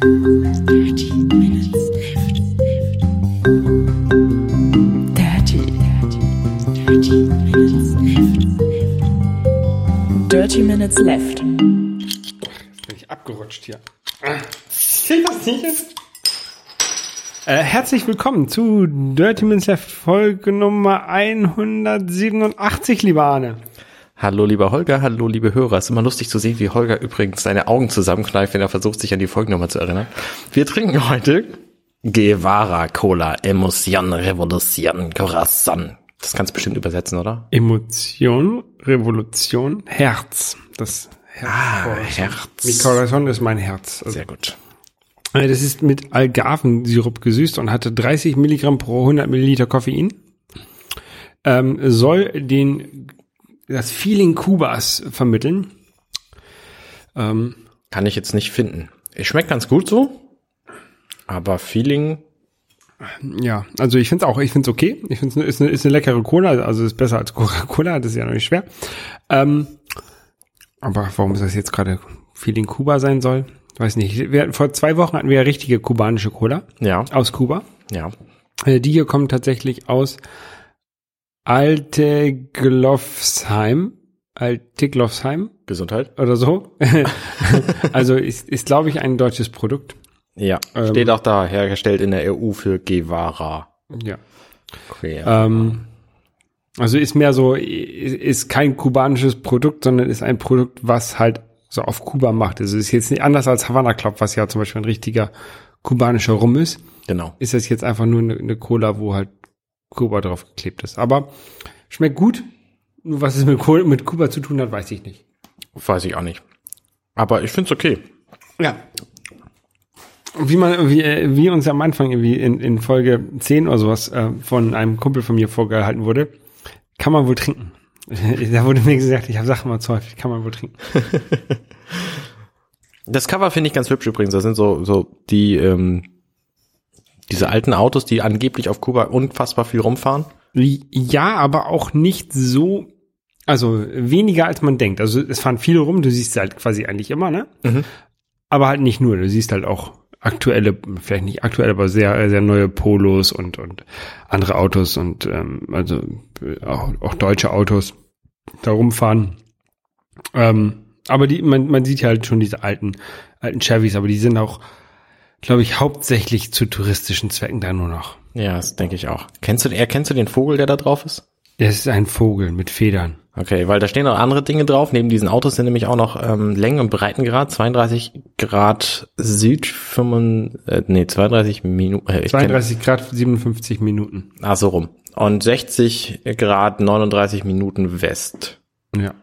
Dirty Minutes Left. Left. Bin ich abgerutscht hier. Zählt das nicht jetzt? Äh, herzlich willkommen zu Dirty Minutes Left Folge Nummer 187, lieber Arne. Hallo lieber Holger, hallo liebe Hörer. Es ist immer lustig zu sehen, wie Holger übrigens seine Augen zusammenkneift, wenn er versucht, sich an die Folgennummer zu erinnern. Wir trinken heute Guevara Cola, Emotion, Revolution, Corazon. Das kannst du bestimmt übersetzen, oder? Emotion, Revolution, Herz. Das Herz. Ah, Corazon. Herz. Mi Corazon ist mein Herz. Also, Sehr gut. äh, das ist mit Algarvensirup gesüßt und hatte 30 Milligramm pro 100 Milliliter Koffein. Ähm, soll den das Feeling Kubas vermitteln. Ähm, Kann ich jetzt nicht finden. Es schmeckt ganz gut so, aber Feeling, Ja, also ich finde es auch, ich finde es okay. Ich finde es ist eine, ist eine leckere Cola, also ist besser als Coca-Cola, das ist ja noch nicht schwer. Ähm, aber warum ist das jetzt gerade Feeling Kuba sein soll? Weiß nicht. Wir, vor zwei Wochen hatten wir ja richtige kubanische Cola ja, aus Kuba. ja. Äh, Die hier kommen tatsächlich aus Alte Glofsheim. Alte Glofsheim Gesundheit. oder so. also ist, ist glaube ich, ein deutsches Produkt. Ja, Ähm. steht auch da, hergestellt in der EU für Guevara. Ja. Okay. Ähm, also ist mehr so, ist kein kubanisches Produkt, sondern ist ein Produkt, was halt so auf Kuba macht. Also ist jetzt nicht anders als Havana Club, was ja zum Beispiel ein richtiger kubanischer Rum ist. genau. Ist das jetzt einfach nur eine, eine Cola, wo halt Kuba drauf geklebt ist. Aber schmeckt gut. Nur was es mit, mit Kuba zu tun hat, weiß ich nicht. Weiß ich auch nicht. Aber ich find's okay. Ja. Wie man, wie, äh, wie uns am Anfang irgendwie in, in Folge 10 oder sowas äh, von einem Kumpel von mir vorgehalten wurde, kann man wohl trinken. da wurde mir gesagt, ich habe Sachen mal zu häufig, kann man wohl trinken. Das Cover finde ich ganz hübsch übrigens. Das sind so, so die, ähm, diese alten Autos, die angeblich auf Kuba unfassbar viel rumfahren. Ja, aber auch nicht so, also weniger als man denkt. Also es fahren viele rum, du siehst sie halt quasi eigentlich immer, ne? Aber halt nicht nur, du siehst halt auch aktuelle, vielleicht nicht aktuelle, aber sehr, sehr neue Polos und, und andere Autos und ähm, also äh, auch, auch deutsche Autos da rumfahren. Ähm, aber die, man, man sieht ja halt schon diese alten, alten Chevys, aber die sind auch, glaube ich, hauptsächlich zu touristischen Zwecken da nur noch. Ja, das denke ich auch. Kennst du, erkennst du den Vogel, der da drauf ist? Das ist ein Vogel mit Federn. Okay, weil da stehen noch andere Dinge drauf. Neben diesen Autos sind nämlich auch noch ähm, Längen- und Breitengrad, 32 Grad Süd, 5, äh, nee, 32 Minuten. Äh, ich kenn- 32 Grad, 57 Minuten. Ah, so rum. Und 60 Grad, 39 Minuten West. Ja.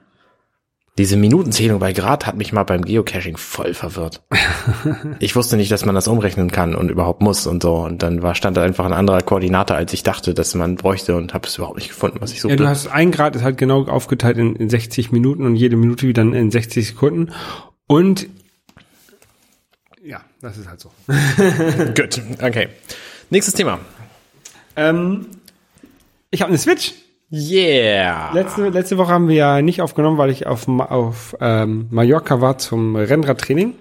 Diese Minutenzählung bei Grad hat mich mal beim Geocaching voll verwirrt. ich wusste nicht, dass man das umrechnen kann und überhaupt muss und so. Und dann war, stand da einfach ein anderer Koordinate, als ich dachte, dass man bräuchte und habe es überhaupt nicht gefunden, was ich ja. suchte. Du hast ein Grad ist halt genau aufgeteilt in, in 60 Minuten und jede Minute wieder in 60 Sekunden. Und ja, das ist halt so. Gut, okay. Nächstes Thema. Ähm, ich habe eine Switch. Yeah. Letzte, letzte Woche haben wir ja nicht aufgenommen, weil ich auf, auf ähm, Mallorca war zum Rennradtraining.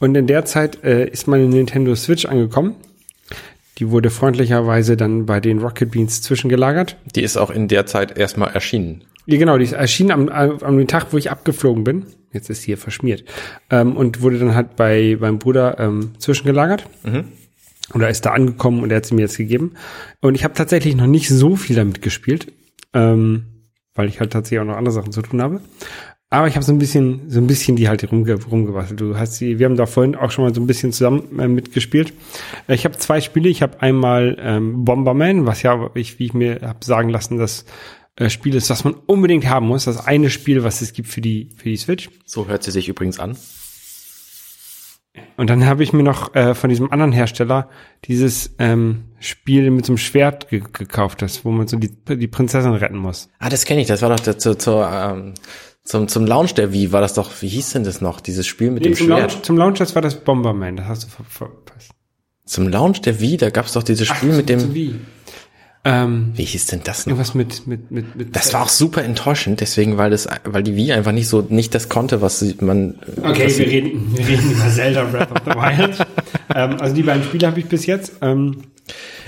Und in der Zeit äh, ist meine Nintendo Switch angekommen. Die wurde freundlicherweise dann bei den Rocket Beans zwischengelagert. Die ist auch in der Zeit erstmal erschienen. Ja, genau, die ist erschienen am, am dem Tag, wo ich abgeflogen bin. Jetzt ist sie hier verschmiert. Ähm, und wurde dann halt bei meinem Bruder ähm, zwischengelagert. Oder ist da angekommen und er hat sie mir jetzt gegeben. Und ich habe tatsächlich noch nicht so viel damit gespielt, ähm, weil ich halt tatsächlich auch noch andere Sachen zu tun habe. Aber ich habe so ein bisschen, so ein bisschen die halt rumge rumgebastelt. Du hast sie, wir haben da vorhin auch schon mal so ein bisschen zusammen äh, mitgespielt. Äh, Ich habe zwei Spiele. Ich habe einmal ähm, Bomberman, was ja, ich, wie ich mir habe sagen lassen, das äh, Spiel ist, das man unbedingt haben muss. Das eine Spiel, was es gibt für die für die Switch. So hört sie sich übrigens an. Und dann habe ich mir noch äh, von diesem anderen Hersteller dieses ähm, Spiel mit so einem Schwert ge gekauft, das, wo man so die, die Prinzessin retten muss. Ah, das kenne ich. Das war doch der, zu, ähm, zum, zum Launch der Wii war das doch, wie hieß denn das noch? Dieses Spiel mit dem zum, Schwert. Launch, zum Launch, das war das Bomberman, das hast du ver verpasst. Zum Launch der Wii, da gab's doch dieses Spiel mit dem. Wie? Ähm, Wie hieß denn das noch? irgendwas mit, mit, mit, mit. Das war auch super enttäuschend, deswegen, weil das, weil die Wii einfach nicht so, nicht das konnte, was man. Okay, was wir reden, wir reden über Zelda Breath of the Wild. ähm, also die beiden Spiele habe ich bis jetzt. Ähm,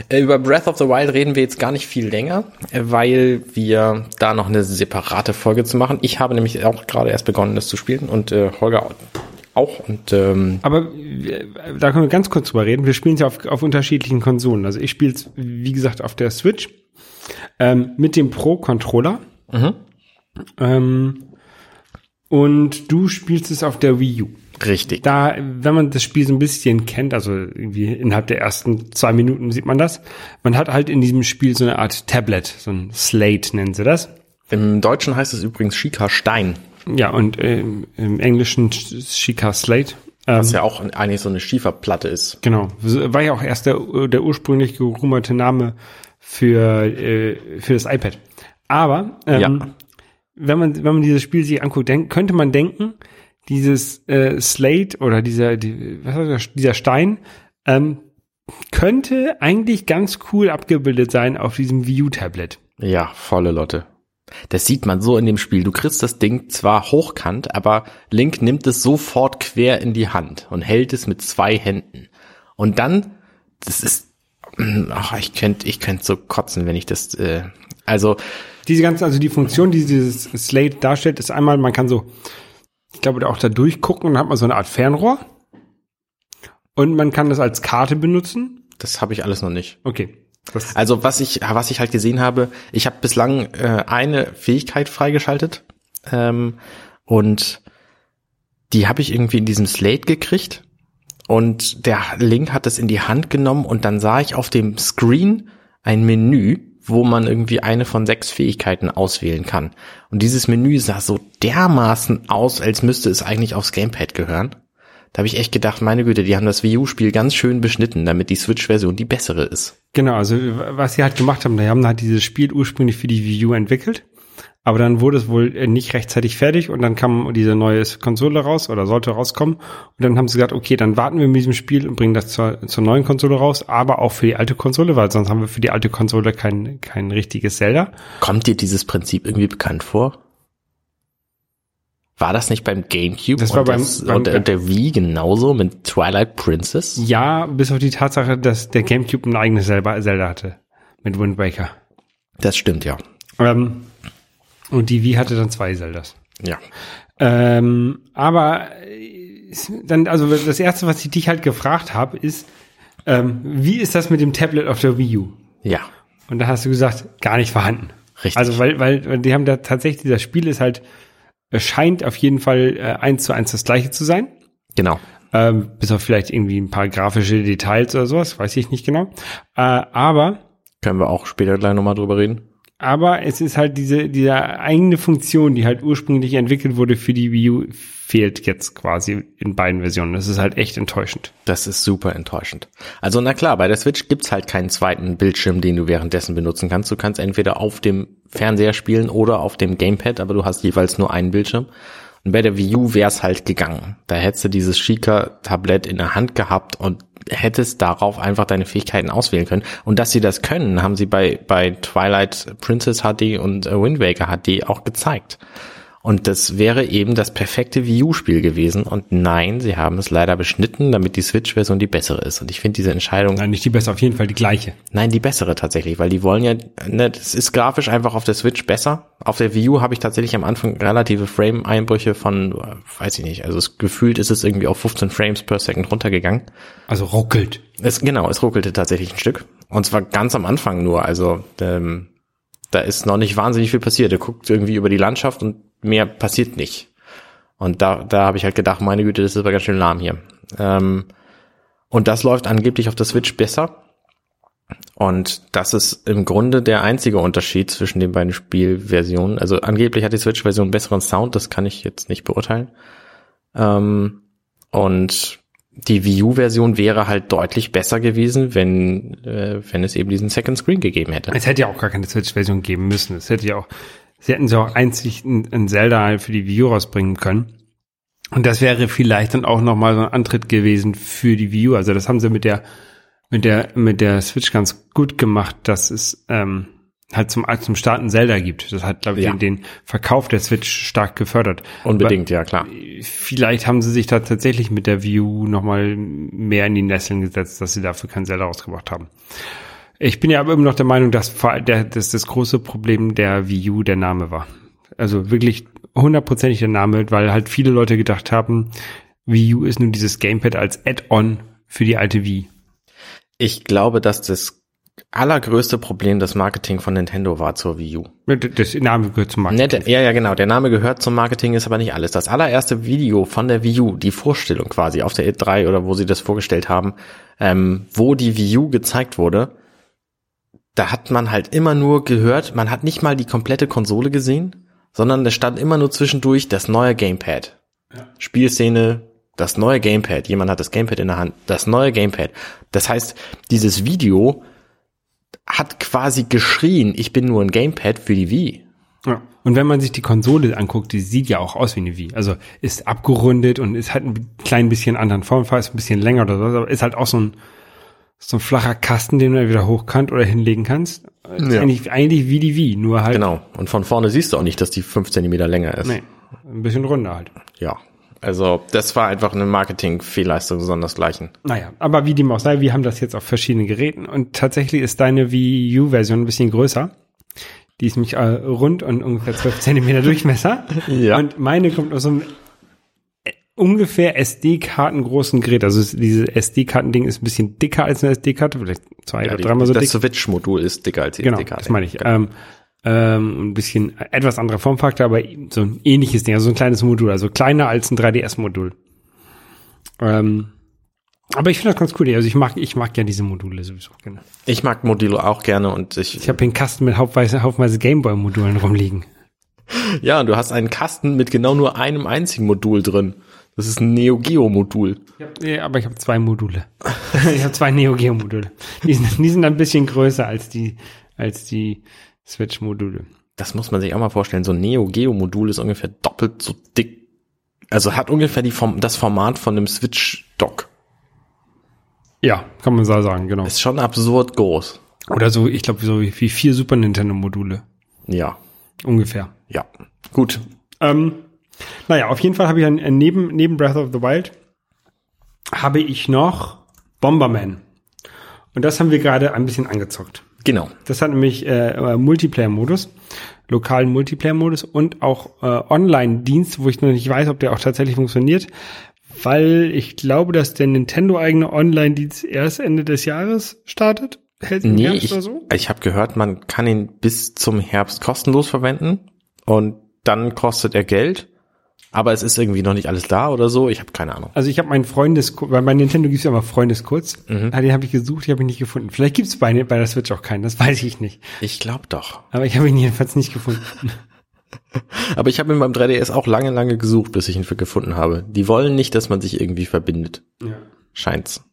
Äh, Über Breath of the Wild reden wir jetzt gar nicht viel länger, äh, weil wir da noch eine separate Folge zu machen. Ich habe nämlich auch gerade erst begonnen, das zu spielen und äh, Holger auch. Und ähm, aber wir- da können wir ganz kurz drüber reden. Wir spielen es ja auf, auf unterschiedlichen Konsolen. Also ich spiele es, wie gesagt, auf der Switch ähm, mit dem Pro-Controller. Ähm, und du spielst es auf der Wii U. richtig. Da, wenn man das Spiel so ein bisschen kennt, also irgendwie innerhalb der ersten zwei Minuten sieht man das, man hat halt in diesem Spiel so eine Art Tablet, so ein Slate nennen sie das. Im Deutschen heißt es übrigens Shika Stein, Ja, und ähm, im Englischen Chica Slate. Ähm, was ja auch eigentlich so eine Schieferplatte ist. Genau. War ja auch erst der, der ursprünglich gerumerte Name für, äh, für das iPad. Aber ähm, Ja. wenn man wenn man dieses Spiel sich anguckt, denk, könnte man denken, dieses äh, Slate oder dieser die, was war das, dieser Stein ähm, könnte eigentlich ganz cool abgebildet sein auf diesem View Tablet. Ja, volle Lotte. Das sieht man so in dem Spiel. Du kriegst das Ding zwar hochkant, aber Link nimmt es sofort quer in die Hand und hält es mit zwei Händen. Und dann, das ist, ach, ich könnte, ich könnte so kotzen, wenn ich das, äh, also, Diese ganzen, also die Funktion, die dieses Slate darstellt, ist einmal, man kann so, ich glaube, auch da durchgucken und dann hat man so eine Art Fernrohr. Und man kann das als Karte benutzen. das habe ich alles noch nicht. Okay. Das, Also was ich, was ich halt gesehen habe, ich habe bislang äh, eine Fähigkeit freigeschaltet ähm, und die habe ich irgendwie in diesem Slate gekriegt und der Link hat das in die Hand genommen und dann sah ich auf dem Screen ein Menü, wo man irgendwie eine von sechs Fähigkeiten auswählen kann. Und dieses Menü sah so dermaßen aus, als müsste es eigentlich aufs Gamepad gehören. Da habe ich echt gedacht, meine Güte, die haben das Wii U-Spiel ganz schön beschnitten, damit die Switch-Version die bessere ist. genau, also was sie halt gemacht haben, die haben halt dieses Spiel ursprünglich für die Wii U entwickelt. Aber dann wurde es wohl äh, nicht rechtzeitig fertig und dann kam diese neue Konsole raus oder sollte rauskommen. Und dann haben sie gesagt, okay, dann warten wir mit diesem Spiel und bringen das zur, zur neuen Konsole raus, aber auch für die alte Konsole, weil sonst haben wir für die alte Konsole kein, kein richtiges Zelda. Kommt dir dieses Prinzip irgendwie bekannt vor? War das nicht beim GameCube Das war und, beim- das, beim- und der, der Wii genauso mit Twilight Princess? Ja, bis auf die Tatsache, dass der Gamecube ein eigenes Zelda, hatte. Mit Wind Waker. Das stimmt, ja. Ähm, und die Wii hatte dann zwei Zeldas. Ja. Ähm, aber äh, dann, also das erste, was ich dich halt gefragt habe, ist, ähm, wie ist das mit dem Tablet auf der Wii U? Ja. Und da hast du gesagt, gar nicht vorhanden. Richtig. Also weil, weil die haben da tatsächlich, das Spiel ist halt, scheint auf jeden Fall äh, eins zu eins das gleiche zu sein. Genau. Ähm, bis auf vielleicht irgendwie ein paar grafische Details oder sowas, weiß ich nicht genau. Äh, aber Können wir auch später gleich nochmal drüber reden. Aber es ist halt diese, diese eigene Funktion, die halt ursprünglich entwickelt wurde für die Wii U, fehlt jetzt quasi in beiden Versionen. Das ist halt echt enttäuschend. Das ist super enttäuschend. Also na klar, bei der Switch gibt's halt keinen zweiten Bildschirm, den du währenddessen benutzen kannst. Du kannst entweder auf dem Fernseher spielen oder auf dem Gamepad, aber du hast jeweils nur einen Bildschirm. Und bei der Wii U wär's halt gegangen. Da hättest du dieses Shika-Tablett in der Hand gehabt und hättest darauf einfach deine Fähigkeiten auswählen können. Und dass sie das können, haben sie bei, bei Twilight Princess HD und äh, Wind Waker HD auch gezeigt. Und das wäre eben das perfekte Wii U-Spiel gewesen. Und nein, sie haben es leider beschnitten, damit die Switch-Version die bessere ist. Und ich finde diese Entscheidung, Nein, nicht die beste, auf jeden Fall die gleiche. nein, die bessere tatsächlich, weil die wollen ja, ne, das ist grafisch einfach auf der Switch besser. Auf der Wii U habe ich tatsächlich am Anfang relative Frame-Einbrüche von, äh, weiß ich nicht, also es, gefühlt ist es irgendwie auf 15 Frames per Second runtergegangen. Also ruckelt. Es, genau, es ruckelte tatsächlich ein Stück. Und zwar ganz am Anfang nur. Also ähm, da ist noch nicht wahnsinnig viel passiert. Er guckt irgendwie über die Landschaft und mehr passiert nicht. Und da, da habe ich halt gedacht, meine Güte, das ist aber ganz schön lahm hier. Ähm, und das läuft angeblich auf der Switch besser. Und das ist im Grunde der einzige Unterschied zwischen den beiden Spielversionen. Also angeblich hat die Switch-Version besseren Sound, das kann ich jetzt nicht beurteilen. Ähm, und die Wii U-Version wäre halt deutlich besser gewesen, wenn, äh, wenn es eben diesen Second Screen gegeben hätte. Es hätte ja auch gar keine Switch-Version geben müssen. Es hätte ja auch, sie hätten so auch einzig ein, ein Zelda halt für die Wii U rausbringen können. Und das wäre vielleicht dann auch nochmal so ein Antritt gewesen für die Wii U. Also das haben sie mit der, mit der, mit der Switch ganz gut gemacht, dass es ähm, halt zum, zum Starten Zelda gibt. Das hat, glaube ich, Ja. den, den Verkauf der Switch stark gefördert. Unbedingt, ja klar. Vielleicht haben sie sich da tatsächlich mit der Wii U nochmal mehr in die Nesseln gesetzt, dass sie dafür kein Zelda rausgebracht haben. Ich bin ja aber immer noch der Meinung, dass, der, dass das große Problem der Wii U der Name war. Also wirklich hundertprozentig der Name, weil halt viele Leute gedacht haben, Wii U ist nun dieses Gamepad als Add-on für die alte Wii. Ich glaube, dass das allergrößte Problem das Marketing von Nintendo war zur Wii U. Das Name gehört zum der, ja, ja, genau. Der Name gehört zum Marketing, ist aber nicht alles. Das allererste Video von der Wii U, die Vorstellung quasi auf der E3 oder wo sie das vorgestellt haben, ähm, wo die Wii U gezeigt wurde, da hat man halt immer nur gehört, man hat nicht mal die komplette Konsole gesehen, sondern da stand immer nur zwischendurch das neue Gamepad. Spielszene, das neue Gamepad. Jemand hat das Gamepad in der Hand. Das neue Gamepad. Das heißt, dieses Video hat quasi geschrien, ich bin nur ein Gamepad für die Wii. Ja. Und wenn man sich die Konsole anguckt, die sieht ja auch aus wie eine Wii. Also ist abgerundet und ist halt ein klein bisschen anderen Formfall, ist ein bisschen länger oder so, aber ist halt auch so ein, so ein flacher Kasten, den du entweder hochkant oder hinlegen kannst. Ja. Eigentlich, eigentlich wie die Wii, nur halt Genau. Und von vorne siehst du auch nicht, dass die fünf Zentimeter länger ist. nee, ein bisschen runder halt. Ja. Also, das war einfach eine Marketing-Fehlleistung sondersgleichen. Naja, aber wie dem auch sei, wir haben das jetzt auf verschiedenen Geräten und tatsächlich ist deine Wii U-Version ein bisschen größer. Die ist nämlich äh, rund und ungefähr 12 Zentimeter Durchmesser. Ja. Und meine kommt aus so einem ungefähr SD-Karten großen Gerät. Also es- diese SD-Karten-Ding ist ein bisschen dicker als eine SD-Karte, vielleicht zwei oder dreimal so das dick. Switch-Modul ist dicker als die Genau, SD-Karte. das meine ich. Ähm, ähm, ein bisschen etwas anderer Formfaktor, aber so ein ähnliches Ding, also so ein kleines Modul, also kleiner als ein 3DS-Modul. Ähm, aber ich finde das ganz cool. Also ich mag, ich mag ja diese Module sowieso. Genau. Ich mag Modilo auch gerne und ich, Ich habe einen Kasten mit haufenweise, haufenweise Gameboy-Modulen rumliegen. ja, und du hast einen Kasten mit genau nur einem einzigen Modul drin. Das ist ein Neo Geo Modul. Ja, aber ich habe zwei Module. ich habe zwei Neo Geo Module. Die sind, die sind ein bisschen größer als die, als die Switch Module. Das muss man sich auch mal vorstellen. So ein Neo Geo Modul ist ungefähr doppelt so dick. Also hat ungefähr die Form, das Format von einem Switch Dock. Ja, kann man so sagen, genau. Ist schon absurd groß. Oder so, ich glaube, so wie vier Super Nintendo Module. Ja. Ungefähr. Ja. Gut. Ähm, naja, auf jeden Fall habe ich ein, neben, neben Breath of the Wild habe ich noch Bomberman. Und das haben wir gerade ein bisschen angezockt. Genau. Das hat nämlich äh, äh, Multiplayer-Modus, lokalen Multiplayer-Modus und auch äh, Online-Dienst, wo ich noch nicht weiß, ob der auch tatsächlich funktioniert, weil ich glaube, dass der Nintendo-eigene Online-Dienst erst Ende des Jahres startet. Hält Nee, Herbst ich, oder so? ich habe gehört, man kann ihn bis zum Herbst kostenlos verwenden und dann kostet er Geld. Aber es ist irgendwie noch nicht alles da oder so. Ich habe keine Ahnung. Also ich habe meinen Freundes, weil bei Nintendo gibt's ja immer Freundeskurz. Ah, Den habe ich gesucht, den habe ich nicht gefunden. Vielleicht gibt's bei, bei der Switch auch keinen, das weiß ich nicht. Ich glaube doch. Aber ich habe ihn jedenfalls nicht gefunden. Aber ich habe ihn beim 3DS auch lange, lange gesucht, bis ich ihn für gefunden habe. Die wollen nicht, dass man sich irgendwie verbindet. Ja. Scheint's.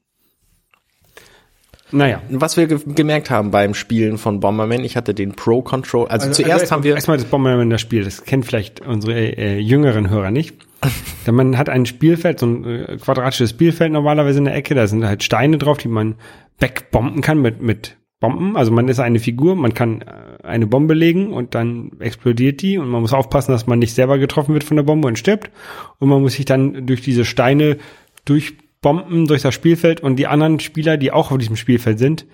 Naja. Was wir ge gemerkt haben beim Spielen von Bomberman, ich hatte den Pro Control. Also, zuerst erst- haben wir. Erstmal das Bomberman das Spiel, das kennen vielleicht unsere äh, jüngeren Hörer nicht. Denn man hat ein Spielfeld, so ein äh, quadratisches Spielfeld normalerweise in der Ecke, da sind halt Steine drauf, die man wegbomben kann mit, mit Bomben. Also man ist eine Figur, man kann äh, eine Bombe legen und dann explodiert die und man muss aufpassen, dass man nicht selber getroffen wird von der Bombe und stirbt. Und man muss sich dann durch diese Steine durchbomben durch das Spielfeld und die anderen Spieler, die auch auf diesem Spielfeld sind,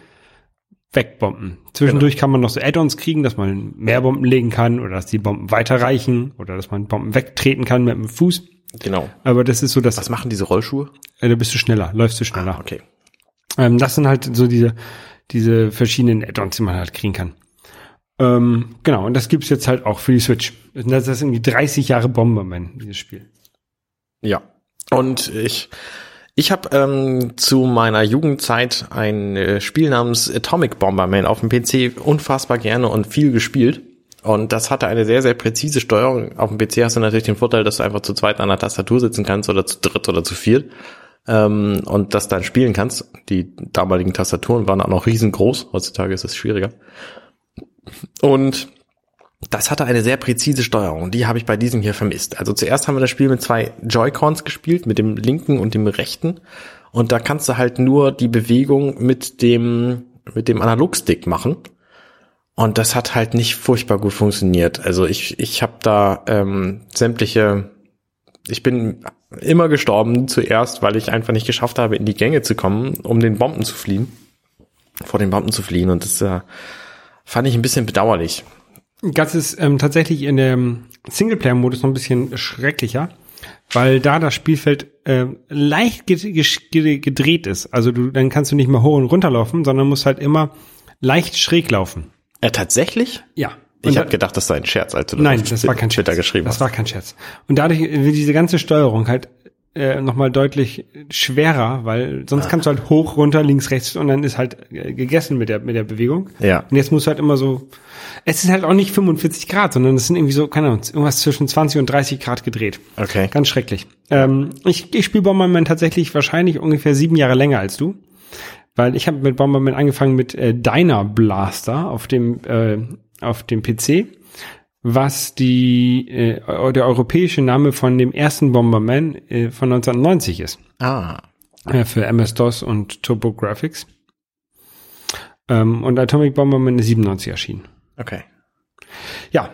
wegbomben. Zwischendurch kann man noch so Add-ons kriegen, dass man mehr Bomben legen kann oder dass die Bomben weiterreichen oder dass man Bomben wegtreten kann mit dem Fuß. Genau. Aber das ist so, dass Was machen diese Rollschuhe? äh, da bist du schneller, läufst du schneller. Okay. Ähm, das sind halt so diese, diese verschiedenen Add-ons, die man halt kriegen kann. Ähm, genau, und das gibt's jetzt halt auch für die Switch. Das ist irgendwie 30 Jahre Bomberman, dieses Spiel. Ja. Und ich, ich habe ähm, zu meiner Jugendzeit ein äh, Spiel namens Atomic Bomberman auf dem PC unfassbar gerne und viel gespielt. Und das hatte eine sehr, sehr präzise Steuerung. Auf dem PC hast du natürlich den Vorteil, dass du einfach zu zweit an der Tastatur sitzen kannst oder zu dritt oder zu viert. Ähm, und das dann spielen kannst. Die damaligen Tastaturen waren auch noch riesengroß. Heutzutage ist es schwieriger. Und das hatte eine sehr präzise Steuerung. Die habe ich bei diesem hier vermisst. Also zuerst haben wir das Spiel mit zwei Joy-Cons gespielt, mit dem linken und dem rechten. Und da kannst du halt nur die Bewegung mit dem, mit dem Analogstick machen. Und das hat halt nicht furchtbar gut funktioniert. Also ich, ich habe da ähm, sämtliche, ich bin immer gestorben zuerst, weil ich einfach nicht geschafft habe, in die Gänge zu kommen, um den Bomben zu fliehen, vor den Bomben zu fliehen. Und das äh, fand ich ein bisschen bedauerlich. Das ist ähm, tatsächlich in dem Singleplayer-Modus noch ein bisschen schrecklicher, weil da das Spielfeld äh, leicht ge ge gedreht ist. Also du, dann kannst du nicht mehr hoch und runter laufen, sondern musst halt immer leicht schräg laufen. Äh, tatsächlich? Ja. Ich Und habe gedacht, das sei ein Scherz, als du das Nein, das war kein Scherz. geschrieben das hast. war kein Scherz. Und dadurch wird diese ganze Steuerung halt äh, nochmal deutlich schwerer, weil sonst Ah. kannst du halt hoch, runter, links, rechts und dann ist halt äh, gegessen mit der, mit der Bewegung. Ja. Und jetzt musst du halt immer so, es ist halt auch nicht 45 Grad, sondern es sind irgendwie so, keine Ahnung, irgendwas zwischen 20 und 30 Grad gedreht. Okay. Ganz schrecklich. Ähm, ich ich spiele Bomberman tatsächlich wahrscheinlich ungefähr sieben Jahre länger als du. Weil ich habe mit Bomberman angefangen mit äh, Dyna Blaster auf dem, äh, auf dem PC, was die, äh, der europäische Name von dem ersten Bomberman äh, von 1990 ist. Ah. Äh, für MS-DOS und TurboGrafx. Ähm, und Atomic Bomberman ist 97 erschienen. Okay. Ja.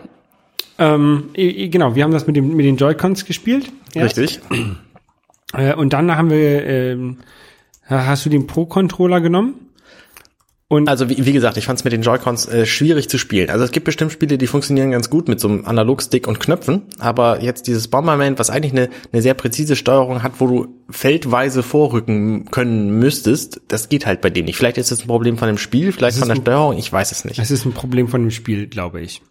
Ähm, genau, wir haben das mit, dem, mit den Joy-Cons gespielt. erst. Richtig. Äh, und dann haben wir, ähm, hast du den Pro-Controller genommen? Und Also wie, wie gesagt, ich fand es mit den Joy-Cons äh, schwierig zu spielen. Also es gibt bestimmt Spiele, die funktionieren ganz gut mit so einem Analogstick und Knöpfen, aber jetzt dieses Bomberman, was eigentlich eine, eine sehr präzise Steuerung hat, wo du feldweise vorrücken können müsstest, das geht halt bei dem nicht. Vielleicht ist es ein Problem von dem Spiel, vielleicht von der ein- Steuerung, ich weiß es nicht. das ist ein Problem von dem Spiel, glaube ich.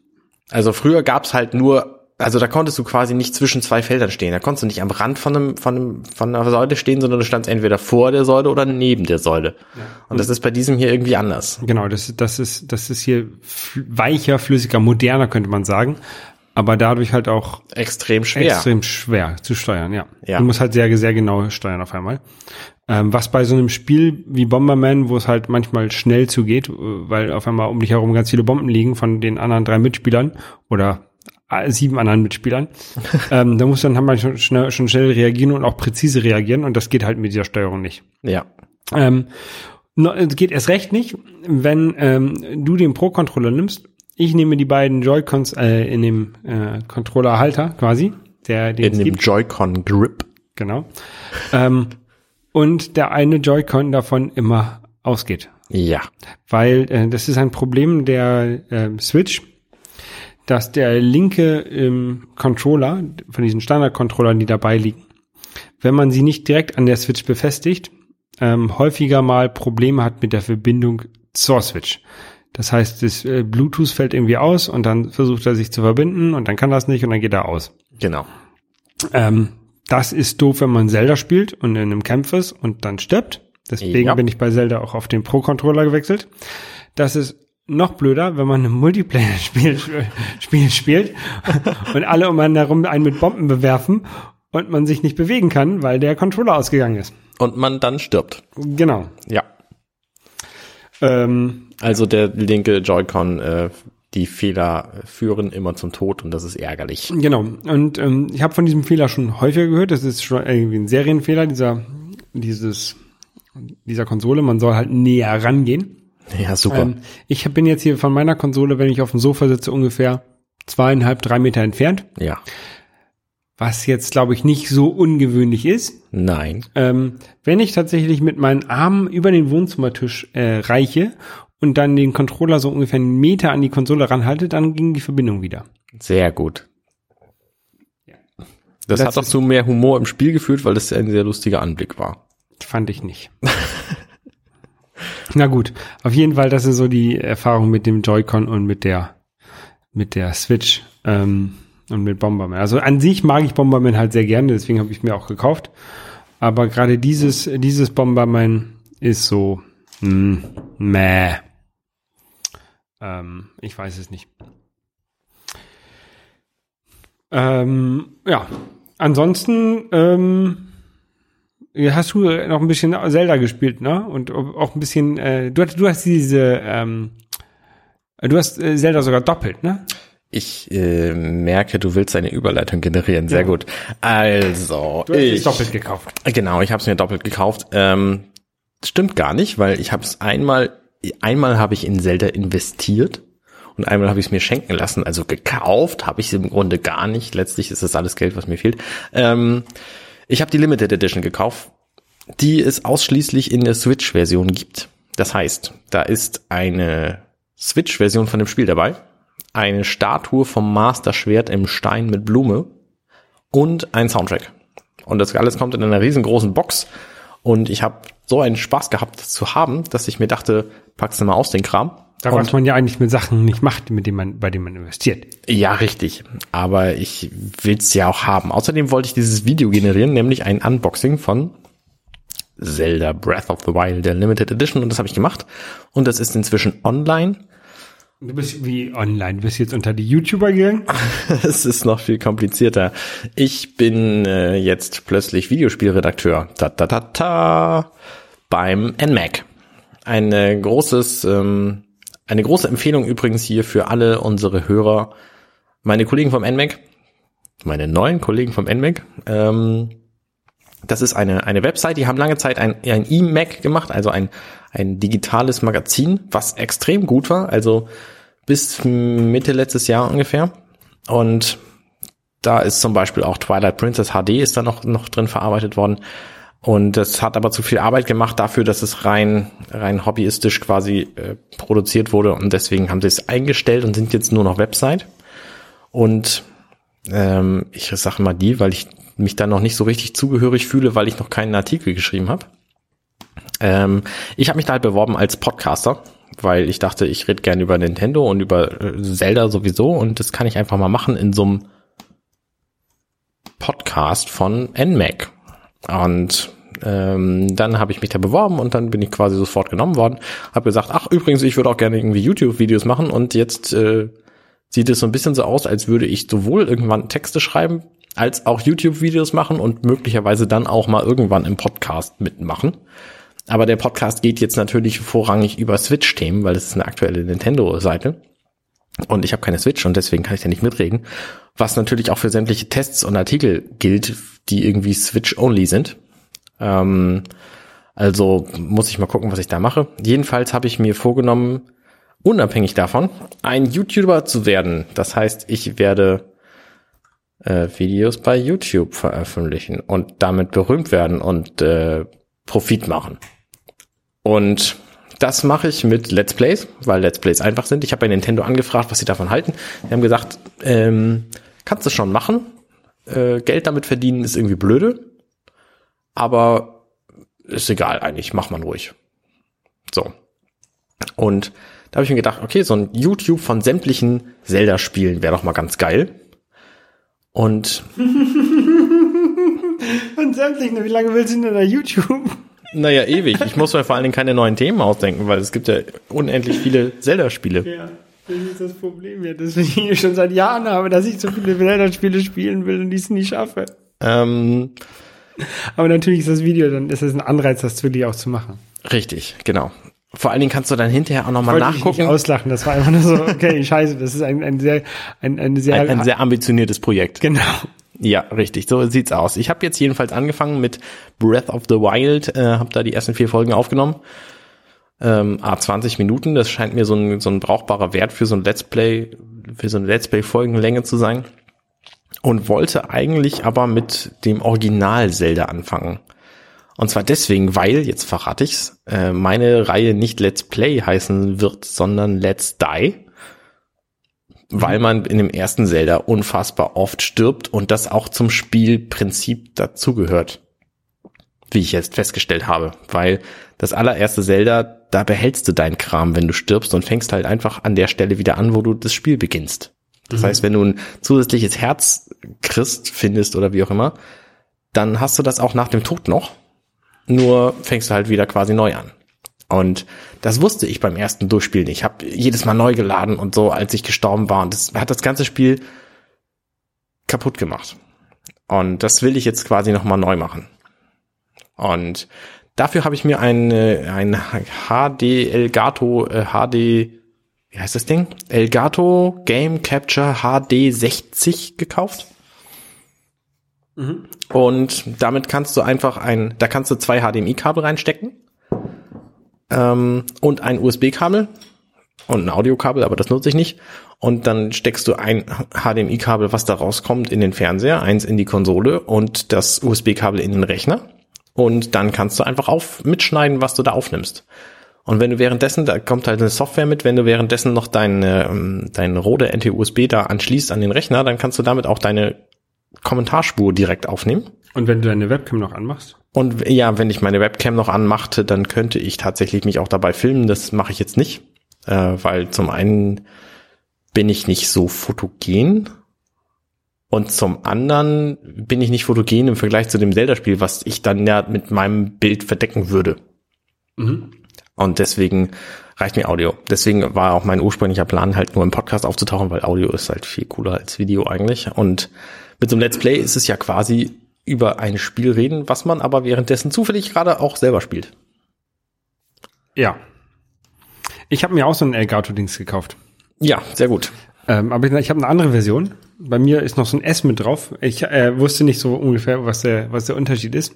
Also früher gab's halt nur, also da konntest du quasi nicht zwischen zwei Feldern stehen. Da konntest du nicht am Rand von einem, von einem, von einer Säule stehen, sondern du standst entweder vor der Säule oder neben der Säule. Und das ist bei diesem hier irgendwie anders. Genau, das, das ist, das ist hier weicher, flüssiger, moderner, könnte man sagen. Aber dadurch halt auch Extrem schwer. extrem schwer zu steuern, ja. Ja. Du musst halt sehr, sehr genau steuern auf einmal. Ähm, was bei so einem Spiel wie Bomberman, wo es halt manchmal schnell zugeht, äh, weil auf einmal um dich herum ganz viele Bomben liegen von den anderen drei Mitspielern oder sieben anderen Mitspielern, ähm, da musst du dann mal schon schnell, schon schnell reagieren und auch präzise reagieren und das geht halt mit dieser Steuerung nicht. Ja. Ähm, no, es geht erst recht nicht, wenn ähm, du den Pro-Controller nimmst. Ich nehme die beiden Joy-Cons äh, in dem äh, Controller-Halter quasi, der den In dem gibt. Joy-Con Grip. Genau. ähm, und der eine Joy-Con davon immer ausgeht. Ja. Weil äh, das ist ein Problem der ähm, Switch, dass der linke ähm, Controller, von diesen Standard-Controllern, die dabei liegen, wenn man sie nicht direkt an der Switch befestigt, ähm, häufiger mal Probleme hat mit der Verbindung zur Switch. Das heißt, das äh, Bluetooth fällt irgendwie aus und dann versucht er sich zu verbinden und dann kann das nicht und dann geht er aus. Genau. Ähm, das ist doof, wenn man Zelda spielt und in einem Kampf ist und dann stirbt. Deswegen Ja. bin ich bei Zelda auch auf den Pro-Controller gewechselt. Das ist noch blöder, wenn man ein Multiplayer-Spiel Spiel spielt und alle um einen herum einen mit Bomben bewerfen und man sich nicht bewegen kann, weil der Controller ausgegangen ist. Und man dann stirbt. Genau. Ja. Ähm, Also der linke Joy-Con, äh, die Fehler führen immer zum Tod und das ist ärgerlich. Genau. Und ähm, ich habe von diesem Fehler schon häufiger gehört. Das ist schon irgendwie ein Serienfehler dieser dieses dieser Konsole. Man soll halt näher rangehen. Ja, super. Ähm, ich bin jetzt hier von meiner Konsole, wenn ich auf dem Sofa sitze, ungefähr zweieinhalb, drei Meter entfernt. ja. Was jetzt, glaube ich, nicht so ungewöhnlich ist. Nein. Ähm, wenn ich tatsächlich mit meinen Armen über den Wohnzimmertisch äh, reiche und dann den Controller so ungefähr einen Meter an die Konsole ranhalte, dann ging die Verbindung wieder. Sehr gut. Das, Das hat doch ist- zu mehr Humor im Spiel geführt, weil das ein sehr lustiger Anblick war. Fand ich nicht. Na gut, auf jeden Fall, das ist so die Erfahrung mit dem Joy-Con und mit der mit der Switch ähm, und mit Bomberman. Also an sich mag ich Bomberman halt sehr gerne, deswegen habe ich mir auch gekauft. Aber gerade dieses dieses Bomberman ist so mh, meh. Ähm, ich weiß es nicht. Ähm, ja, ansonsten ähm, hast du noch ein bisschen Zelda gespielt, ne? Und auch ein bisschen, äh, du, hast, du hast diese, ähm, du hast äh, Zelda sogar doppelt, ne? Ich äh, merke, du willst eine Überleitung generieren. Sehr Ja. gut. Also, Du hast ich, es doppelt gekauft. Genau, ich habe es mir doppelt gekauft. Ähm, stimmt gar nicht, weil ich habe es einmal, einmal habe ich in Zelda investiert und einmal habe ich es mir schenken lassen. Also gekauft habe ich es im Grunde gar nicht. Letztlich ist das alles Geld, was mir fehlt. Ähm, ich habe die Limited Edition gekauft, die es ausschließlich in der Switch-Version gibt. Das heißt, da ist eine Switch-Version von dem Spiel dabei, eine Statue vom Master-Schwert im Stein mit Blume und ein Soundtrack. Und das alles kommt in einer riesengroßen Box. Und ich habe so einen Spaß gehabt, das zu haben, dass ich mir dachte, packst du mal aus den Kram. Da und, was man ja eigentlich mit Sachen nicht macht, mit denen man, bei denen man investiert. ja, richtig. Aber ich will's ja auch haben. Außerdem wollte ich dieses Video generieren, nämlich ein Unboxing von Zelda Breath of the Wild, der Limited Edition. Und das habe ich gemacht. Und das ist inzwischen online. Du bist wie online, du bist jetzt unter die YouTuber gegangen. Es ist noch viel komplizierter. Ich bin äh, jetzt plötzlich Videospielredakteur. Ta ta ta ta beim NMAC. Ein äh, großes, ähm, eine große Empfehlung übrigens hier für alle unsere Hörer. Meine Kollegen vom NMAC, meine neuen Kollegen vom NMAC, ähm, das ist eine, eine Website, die haben lange Zeit ein, ein E-Mac gemacht, also ein, ein digitales Magazin, was extrem gut war, also bis Mitte letztes Jahr ungefähr. Und da ist zum Beispiel auch Twilight Princess HD ist da noch, noch drin verarbeitet worden. Und das hat aber zu viel Arbeit gemacht dafür, dass es rein, rein hobbyistisch quasi äh, produziert wurde. Und deswegen haben sie es eingestellt und sind jetzt nur noch Website. Und ähm, ich sage mal die, weil ich mich da noch nicht so richtig zugehörig fühle, weil ich noch keinen Artikel geschrieben habe. Ähm, ich habe mich da halt beworben als Podcaster, weil ich dachte, ich rede gerne über Nintendo und über äh, Zelda sowieso und das kann ich einfach mal machen in so einem Podcast von NMAC. Und ähm, dann habe ich mich da beworben und dann bin ich quasi sofort genommen worden. Habe gesagt, ach übrigens, ich würde auch gerne irgendwie YouTube-Videos machen und jetzt äh, sieht es so ein bisschen so aus, als würde ich sowohl irgendwann Texte schreiben, als auch YouTube-Videos machen und möglicherweise dann auch mal irgendwann im Podcast mitmachen. Aber der Podcast geht jetzt natürlich vorrangig über Switch-Themen, weil es ist eine aktuelle Nintendo-Seite. Und ich habe keine Switch und deswegen kann ich da nicht mitreden. Was natürlich auch für sämtliche Tests und Artikel gilt, die irgendwie Switch-only sind. Ähm, also muss ich mal gucken, was ich da mache. Jedenfalls habe ich mir vorgenommen, unabhängig davon, ein YouTuber zu werden. Das heißt, ich werde äh, Videos bei YouTube veröffentlichen und damit berühmt werden und äh, Profit machen. Und das mache ich mit Let's Plays, weil Let's Plays einfach sind. Ich habe bei Nintendo angefragt, was sie davon halten. Die haben gesagt, ähm, kannst du schon machen. Äh, Geld damit verdienen ist irgendwie blöde. Aber ist egal eigentlich, mach man ruhig. So. Und da habe ich mir gedacht, okay, so ein YouTube von sämtlichen Zelda-Spielen wäre doch mal ganz geil. Und Und sämtlichen, wie lange willst du denn da YouTube? Naja, ewig. Ich muss mir vor allen Dingen keine neuen Themen ausdenken, weil es gibt ja unendlich viele Zelda-Spiele. Ja, das ist das Problem ja, dass ich schon seit Jahren habe, dass ich so viele Zelda-Spiele spielen will und die es nie schaffe. Ähm, Aber natürlich ist das Video, dann ist es ein Anreiz, das wirklich auch zu machen. richtig, genau. Vor allen Dingen kannst du dann hinterher auch nochmal Wollte ich nicht nachgucken. auslachen, das war einfach nur so, okay, scheiße, das ist ein, ein sehr, ein, ein sehr, Ein, ein sehr ambitioniertes Projekt. genau. Ja, richtig, so sieht's aus. Ich habe jetzt jedenfalls angefangen mit Breath of the Wild, äh, habe da die ersten vier Folgen aufgenommen. Ähm, A 20 Minuten, das scheint mir so ein, so ein brauchbarer Wert für so ein Let's Play, für so eine Let's Play-Folgenlänge zu sein. Und wollte eigentlich aber mit dem Original Zelda anfangen. Und zwar deswegen, weil, jetzt verrate ich's, äh, meine Reihe nicht Let's Play heißen wird, sondern Let's Die weil man in dem ersten Zelda unfassbar oft stirbt und das auch zum Spielprinzip dazugehört. Wie ich jetzt festgestellt habe. Weil das allererste Zelda, da behältst du deinen Kram, wenn du stirbst und fängst halt einfach an der Stelle wieder an, wo du das Spiel beginnst. Das heißt, wenn du ein zusätzliches Herz kriegst, findest oder wie auch immer, dann hast du das auch nach dem Tod noch. Nur fängst du halt wieder quasi neu an. Und das wusste ich beim ersten Durchspielen. Ich habe jedes Mal neu geladen und so, als ich gestorben war. Und das hat das ganze Spiel kaputt gemacht. Und das will ich jetzt quasi nochmal neu machen. Und dafür habe ich mir ein, äh, ein HD Elgato äh, HD wie heißt das Ding? Elgato Game Capture HD 60 gekauft. Und damit kannst du einfach ein, da kannst du zwei HDMI-Kabel reinstecken ähm, und ein USB-Kabel und ein Audiokabel, aber das nutze ich nicht. Und dann steckst du ein HDMI-Kabel, was da rauskommt, in den Fernseher, eins in die Konsole und das USB-Kabel in den Rechner. Und dann kannst du einfach auf mitschneiden, was du da aufnimmst. Und wenn du währenddessen, da kommt halt eine Software mit, wenn du währenddessen noch dein, ähm, dein Rode NT-USB da anschließt an den Rechner, dann kannst du damit auch deine Kommentarspur direkt aufnehmen. Und wenn du deine Webcam noch anmachst? Und ja, wenn ich meine Webcam noch anmachte, dann könnte ich tatsächlich mich auch dabei filmen. Das mache ich jetzt nicht, äh, weil zum einen bin ich nicht so fotogen und zum anderen bin ich nicht fotogen im Vergleich zu dem Zelda-Spiel, was ich dann ja mit meinem Bild verdecken würde. Und deswegen reicht mir Audio. Deswegen war auch mein ursprünglicher Plan halt nur im Podcast aufzutauchen, weil Audio ist halt viel cooler als Video eigentlich. Und mit so einem Let's Play ist es ja quasi über ein Spiel reden, was man aber währenddessen zufällig gerade auch selber spielt. Ja. Ich habe mir auch so ein Elgato-Dings gekauft. Ja, sehr gut. Ähm, aber ich habe eine andere Version. Bei mir ist noch so ein S mit drauf. Ich äh, wusste nicht so ungefähr, was der, was der Unterschied ist.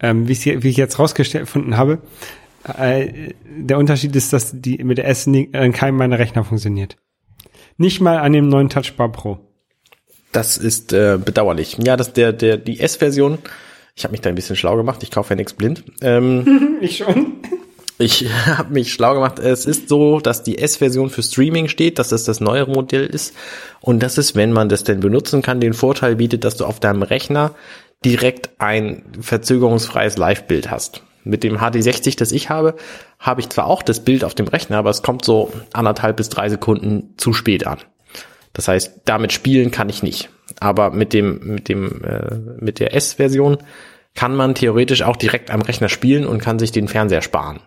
Ähm, wie, ich, wie ich jetzt rausgefunden habe, äh, der Unterschied ist, dass die mit der S nie- an keinem meiner Rechner funktioniert. Nicht mal an dem neuen Touchbar Pro. Das ist äh, bedauerlich. Ja, das der der die S-Version. Ich habe mich da ein bisschen schlau gemacht. Ich kaufe ja nichts blind. Ähm, Ich schon. Ich habe mich schlau gemacht. Es ist so, dass die S-Version für Streaming steht, dass das das neuere Modell ist und dass es, wenn man das denn benutzen kann, den Vorteil bietet, dass du auf deinem Rechner direkt ein verzögerungsfreies Live-Bild hast. Mit dem HD60, das ich habe, habe ich zwar auch das Bild auf dem Rechner, aber es kommt so anderthalb bis drei Sekunden zu spät an. Das heißt, damit spielen kann ich nicht. Aber mit dem mit dem äh, mit der S-Version kann man theoretisch auch direkt am Rechner spielen und kann sich den Fernseher sparen.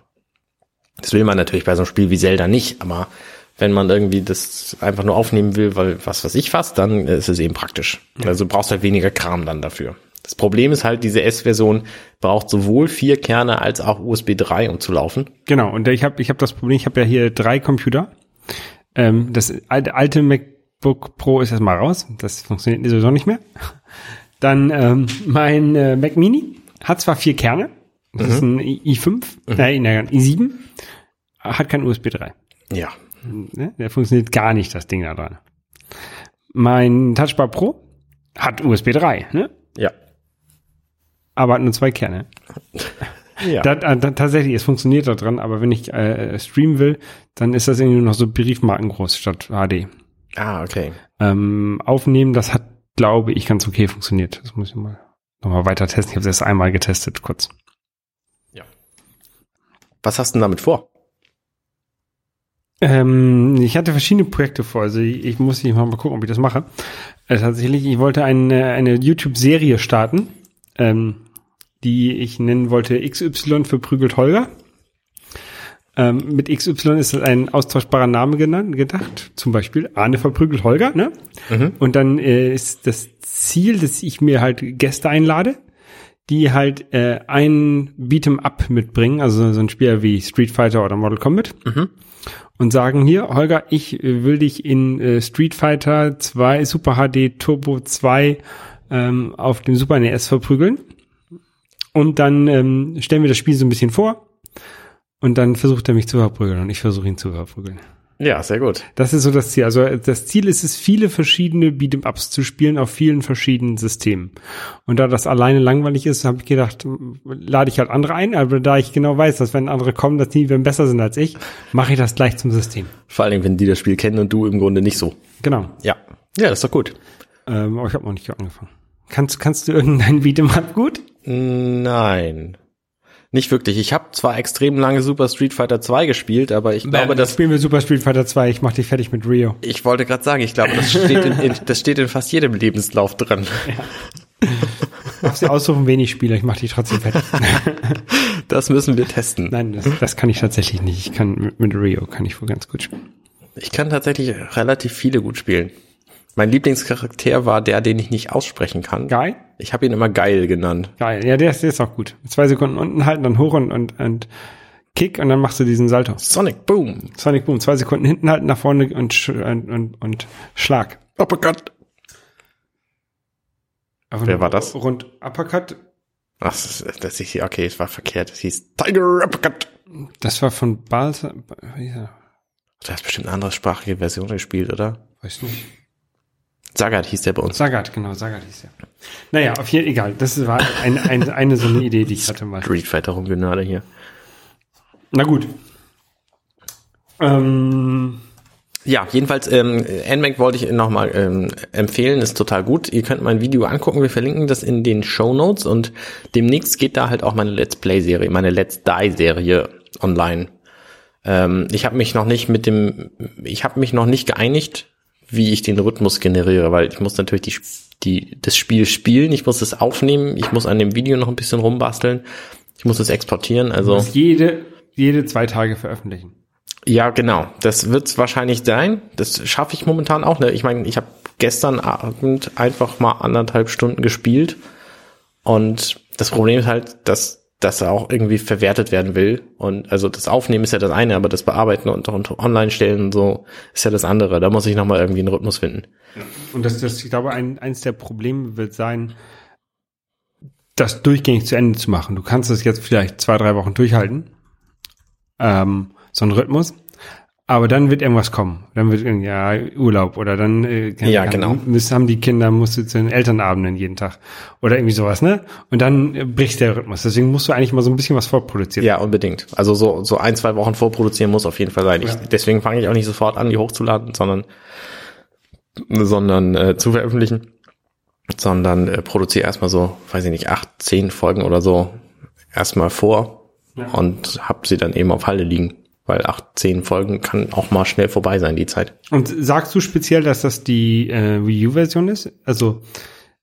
Das will man natürlich bei so einem Spiel wie Zelda nicht, aber wenn man irgendwie das einfach nur aufnehmen will, weil was weiß ich was, dann ist es eben praktisch. Also du brauchst halt weniger Kram dann dafür. Das Problem ist halt, diese S-Version braucht sowohl vier Kerne als auch USB 3, um zu laufen. Genau, und ich habe ich hab das Problem, ich habe ja hier drei Computer. Ähm, das alte, alte MacBook Pro ist erstmal raus. Das funktioniert sowieso nicht mehr. Dann ähm, mein äh, Mac Mini hat zwar vier Kerne. Das ist ein i- i5, nein, nein, i7, hat kein USB 3. Ja. Ne? Der funktioniert gar nicht, das Ding da dran. Mein Touchbar Pro hat USB 3, ne? Ja. aber hat nur zwei Kerne. Ja. Da, da, da, tatsächlich, es funktioniert da dran, aber wenn ich äh, streamen will, dann ist das irgendwie nur noch so Briefmarken groß statt HD. Ah, okay. Ähm, aufnehmen, das hat, glaube ich, ganz okay funktioniert. Das muss ich mal nochmal weiter testen. Ich habe es erst einmal getestet, kurz. Was hast du denn damit vor? Ähm, ich hatte verschiedene Projekte vor, also ich, ich muss nicht mal gucken, ob ich das mache. Äh, tatsächlich, ich wollte eine, eine YouTube-Serie starten, ähm, die ich nennen wollte XY für Prügelt Holger. Ähm, mit XY ist ein austauschbarer Name genannt, gedacht. Zum Beispiel Arne verprügelt Holger, ne? Und dann äh, ist das Ziel, dass ich mir halt Gäste einlade, die halt äh, ein Beat'em Up mitbringen, also so ein Spiel wie Street Fighter oder Mortal Kombat. Und sagen hier, Holger, ich äh, will dich in äh, Street Fighter 2 Super HD Turbo 2 ähm, auf dem Super NES verprügeln. Und dann ähm, stellen wir das Spiel so ein bisschen vor. Und dann versucht er mich zu verprügeln und ich versuche ihn zu verprügeln. Ja, sehr gut. Das ist so das Ziel. Also das Ziel ist es, viele verschiedene Beat'em-Ups zu spielen auf vielen verschiedenen Systemen. Und da das alleine langweilig ist, habe ich gedacht, lade ich halt andere ein. Aber da ich genau weiß, dass wenn andere kommen, dass die werden besser sind als ich, mache ich das gleich zum System. Vor allem, wenn die das Spiel kennen und du im Grunde nicht so. Genau. Ja. Ja, das ist doch gut. Ähm, aber ich habe noch nicht angefangen. Kannst, kannst du irgendein Beat'em-Up gut? Nein. Nicht wirklich. Ich habe zwar extrem lange Super Street Fighter 2 gespielt, aber ich glaube, das spielen wir Super Street Fighter 2. Ich mach dich fertig mit Rio. ich wollte gerade sagen, ich glaube, das steht in, in, das steht in fast jedem Lebenslauf drin. Darfst du aussuchen, wen ich spiele. Ich mach dich trotzdem fertig. Das müssen wir testen. Nein, das, das kann ich tatsächlich nicht. Ich kann mit Rio kann ich wohl ganz gut spielen. Ich kann tatsächlich relativ viele gut spielen. Mein Lieblingscharakter war der, den ich nicht aussprechen kann. Geil. Ich habe ihn immer geil genannt. Geil. Ja, der ist, der ist auch gut. Zwei Sekunden unten halten, dann hoch und, und, und Kick und dann machst du diesen Salto. Sonic Boom. Sonic Boom. Zwei Sekunden hinten halten, nach vorne und, und, und, und Schlag. Uppercut. Einfach Wer war das? Rund Uppercut. Ach, das, ist- das ist, okay, es war verkehrt. Es hieß Tiger Uppercut. Das war von Balsa. Ja, Du hast bestimmt eine andere sprachige Version gespielt, oder? weiß nicht. Sagat hieß der bei uns. Sagat, genau, Sagat hieß der. Naja, auf jeden egal. Das war ein, ein, eine so eine Idee, die ich hatte mal. Street Fighter rumgenade hier. Na gut. Ähm, Ja, jedenfalls, ähm, NMAC wollte ich nochmal ähm, empfehlen, ist total gut. Ihr könnt mein Video angucken, wir verlinken das in den Show Notes und demnächst geht da halt auch meine Let's Play-Serie, meine Let's Die-Serie online. Ähm, ich habe mich noch nicht mit dem, ich habe mich noch nicht geeinigt, wie ich den Rhythmus generiere, weil ich muss natürlich die, die, das Spiel spielen, ich muss es aufnehmen, ich muss an dem Video noch ein bisschen rumbasteln, ich muss es exportieren, also. muss jede, jede zwei Tage veröffentlichen. Ja, genau. Das wird's wahrscheinlich sein. Das schaffe ich momentan auch. Ne? Ich meine, ich habe gestern Abend einfach mal anderthalb Stunden gespielt. Und das Problem ist halt, dass das auch irgendwie verwertet werden will. Und also das Aufnehmen ist ja das eine, aber das Bearbeiten und, und online stellen und so ist ja das andere. Da muss ich nochmal irgendwie einen Rhythmus finden. Und das, das, ich glaube, ein, eins der Probleme wird sein, das durchgängig zu Ende zu machen. Du kannst es jetzt vielleicht zwei, drei Wochen durchhalten. Ähm, so ein Rhythmus. Aber dann wird irgendwas kommen. Dann wird ja, Urlaub oder dann äh, keine Ja, genau. müssen, haben die Kinder, musst du zu den Elternabenden jeden Tag oder irgendwie sowas, ne? Und dann äh, bricht der Rhythmus. Deswegen musst du eigentlich mal so ein bisschen was vorproduzieren. Ja, unbedingt. Also so, so ein, zwei Wochen vorproduzieren muss auf jeden Fall sein. Ich, Ja. Deswegen fange ich auch nicht sofort an, die hochzuladen, sondern, sondern äh, zu veröffentlichen. Sondern äh, produziere erstmal so, weiß ich nicht, acht, zehn Folgen oder so erstmal vor Ja. und hab sie dann eben auf Halle liegen. Weil acht, zehn Folgen kann auch mal schnell vorbei sein, die Zeit. Und sagst du speziell, dass das die äh, Wii U-Version ist? Also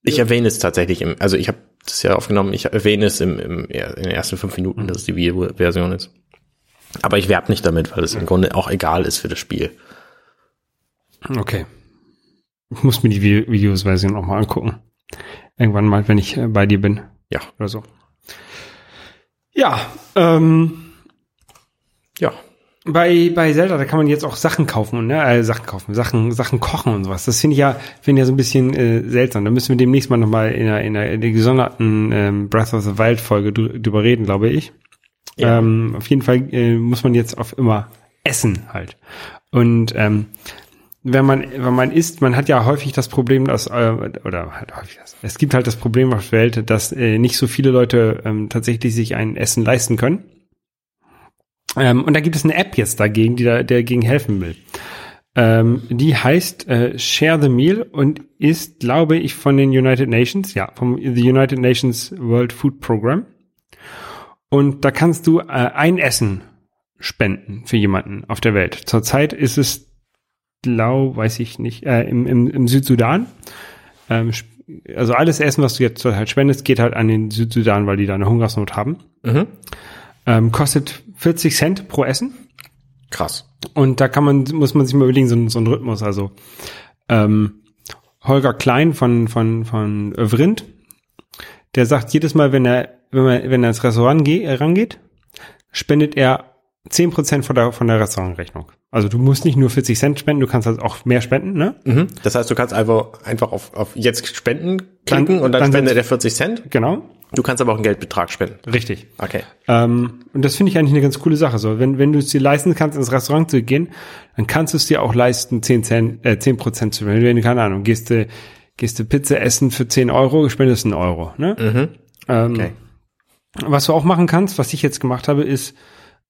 Ich erwähne es tatsächlich im, also ich habe das ja aufgenommen, ich erwähne es im, im, in den ersten fünf Minuten, dass es die Wii-Version ist. Aber ich werbe nicht damit, weil es im Grunde auch egal ist für das Spiel. Okay. Ich muss mir die Vi- Videos-Version auch mal angucken. Irgendwann mal, wenn ich äh, bei dir bin Ja, oder so. Ja, ähm, ja. Bei, bei Zelda, da kann man jetzt auch Sachen kaufen, ne? Äh, Sachen kaufen, Sachen, Sachen kochen und sowas. Das finde ich ja, finde ich ja so ein bisschen äh, seltsam. Da müssen wir demnächst mal nochmal in einer, in einer, in der gesonderten ähm, Breath of the Wild Folge drü- drüber reden, glaube ich. Ja. Ähm, auf jeden Fall äh, muss man jetzt auf immer essen halt. Und ähm, wenn man wenn man isst, man hat ja häufig das Problem, dass äh, oder halt häufig das. Es gibt halt das Problem auf der Welt, dass äh, nicht so viele Leute ähm, tatsächlich sich ein Essen leisten können. Ähm, und da gibt es eine App jetzt dagegen, die da dagegen helfen will. Ähm, die heißt äh, Share the Meal und ist, glaube ich, von den United Nations, ja, vom the United Nations World Food Program. Und da kannst du äh, ein Essen spenden für jemanden auf der Welt. Zurzeit ist es, glaub, weiß ich nicht, äh, im, im, im Südsudan. Ähm, also alles Essen, was du jetzt halt spendest, geht halt an den Südsudan, weil die da eine Hungersnot haben. Mhm. Ähm, kostet 40 Cent pro Essen. Krass. Und da kann man, muss man sich mal überlegen, so, ein- so ein Rhythmus. Also ähm, Holger Klein von, von, von Vrind, der sagt jedes Mal, wenn er, wenn er, wenn er ins Restaurant geh, äh, rangeht, spendet er 10% von der, von der Restaurantrechnung. Also du musst nicht nur 40 Cent spenden, du kannst halt auch mehr spenden, ne? Mhm. Das heißt, du kannst einfach, einfach auf, auf jetzt spenden klicken Dann- und dann, dann spendet er 40 Cent. Genau. Du kannst aber auch einen Geldbetrag spenden. Richtig. Okay. Ähm, und das finde ich eigentlich eine ganz coole Sache. So, wenn, wenn du es dir leisten kannst, ins Restaurant zu gehen, dann kannst du es dir auch leisten, 10 Cent, äh, 10 Prozent zu spenden. Wenn du, keine Ahnung, gehst du, gehst du Pizza essen für 10 Euro, spendest einen Euro, ne? Ähm, Okay. Was du auch machen kannst, was ich jetzt gemacht habe, ist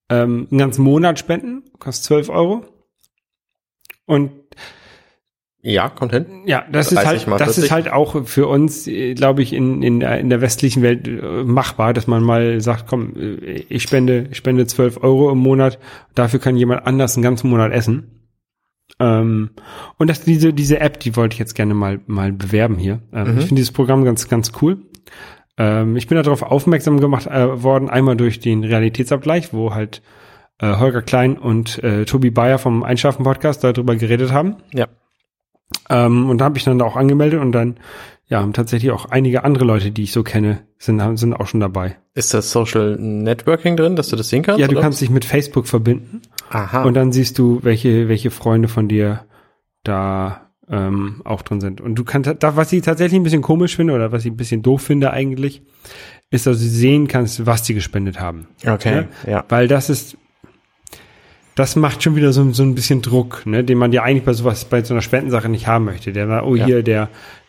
ähm, einen ganzen Monat spenden, kostet 12 Euro. Und Ja, hin. ja, das ist 30 halt, das 40. ist halt auch für uns, äh, glaube ich, in, in, der- in der westlichen Welt äh, machbar, dass man mal sagt, komm, äh, ich spende, ich spende 12 Euro im Monat, dafür kann jemand anders einen ganzen Monat essen. Ähm, und das, diese, diese App, die wollte ich jetzt gerne mal, mal bewerben hier. Ähm, Ich finde dieses Programm ganz, ganz cool. Ähm, ich bin darauf aufmerksam gemacht äh, worden, einmal durch den Realitätsabgleich, wo halt äh, Holger Klein und äh, Tobi Bayer vom Einschlafen-Podcast darüber geredet haben. Ja. Ähm, und da habe ich dann auch angemeldet und dann, ja, haben tatsächlich auch einige andere Leute, die ich so kenne, sind, sind auch schon dabei. Ist das Social Networking drin, dass du das sehen kannst? Ja, du oder? kannst dich mit Facebook verbinden Aha. und dann siehst du, welche, welche Freunde von dir da ähm, auch drin sind. Und du kannst, da, was ich tatsächlich ein bisschen komisch finde oder was ich ein bisschen doof finde eigentlich, ist, dass du sehen kannst, was die gespendet haben. okay. ne? Ja. Weil das ist, das macht schon wieder so, so ein bisschen Druck, ne, den man ja eigentlich bei sowas, bei so einer Spendensache nicht haben möchte. Der war, oh Ja. hier, der,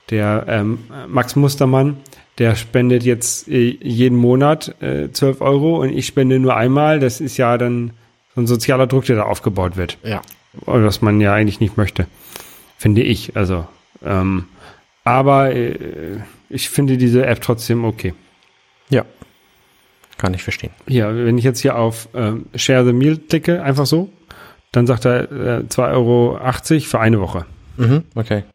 der ähm, Max Mustermann, der spendet jetzt äh, jeden Monat äh, 12 Euro und ich spende nur einmal. Das ist ja dann so ein sozialer Druck, der da aufgebaut wird. Ja. Was man ja eigentlich nicht möchte. Finde ich. Also, ähm, aber äh, ich finde diese App trotzdem okay. Ja. Kann ich verstehen. Hier, wenn ich jetzt hier auf ähm, Share the Meal klicke, einfach so, dann sagt er äh, 2,80 Euro für eine Woche. Mhm. Okay.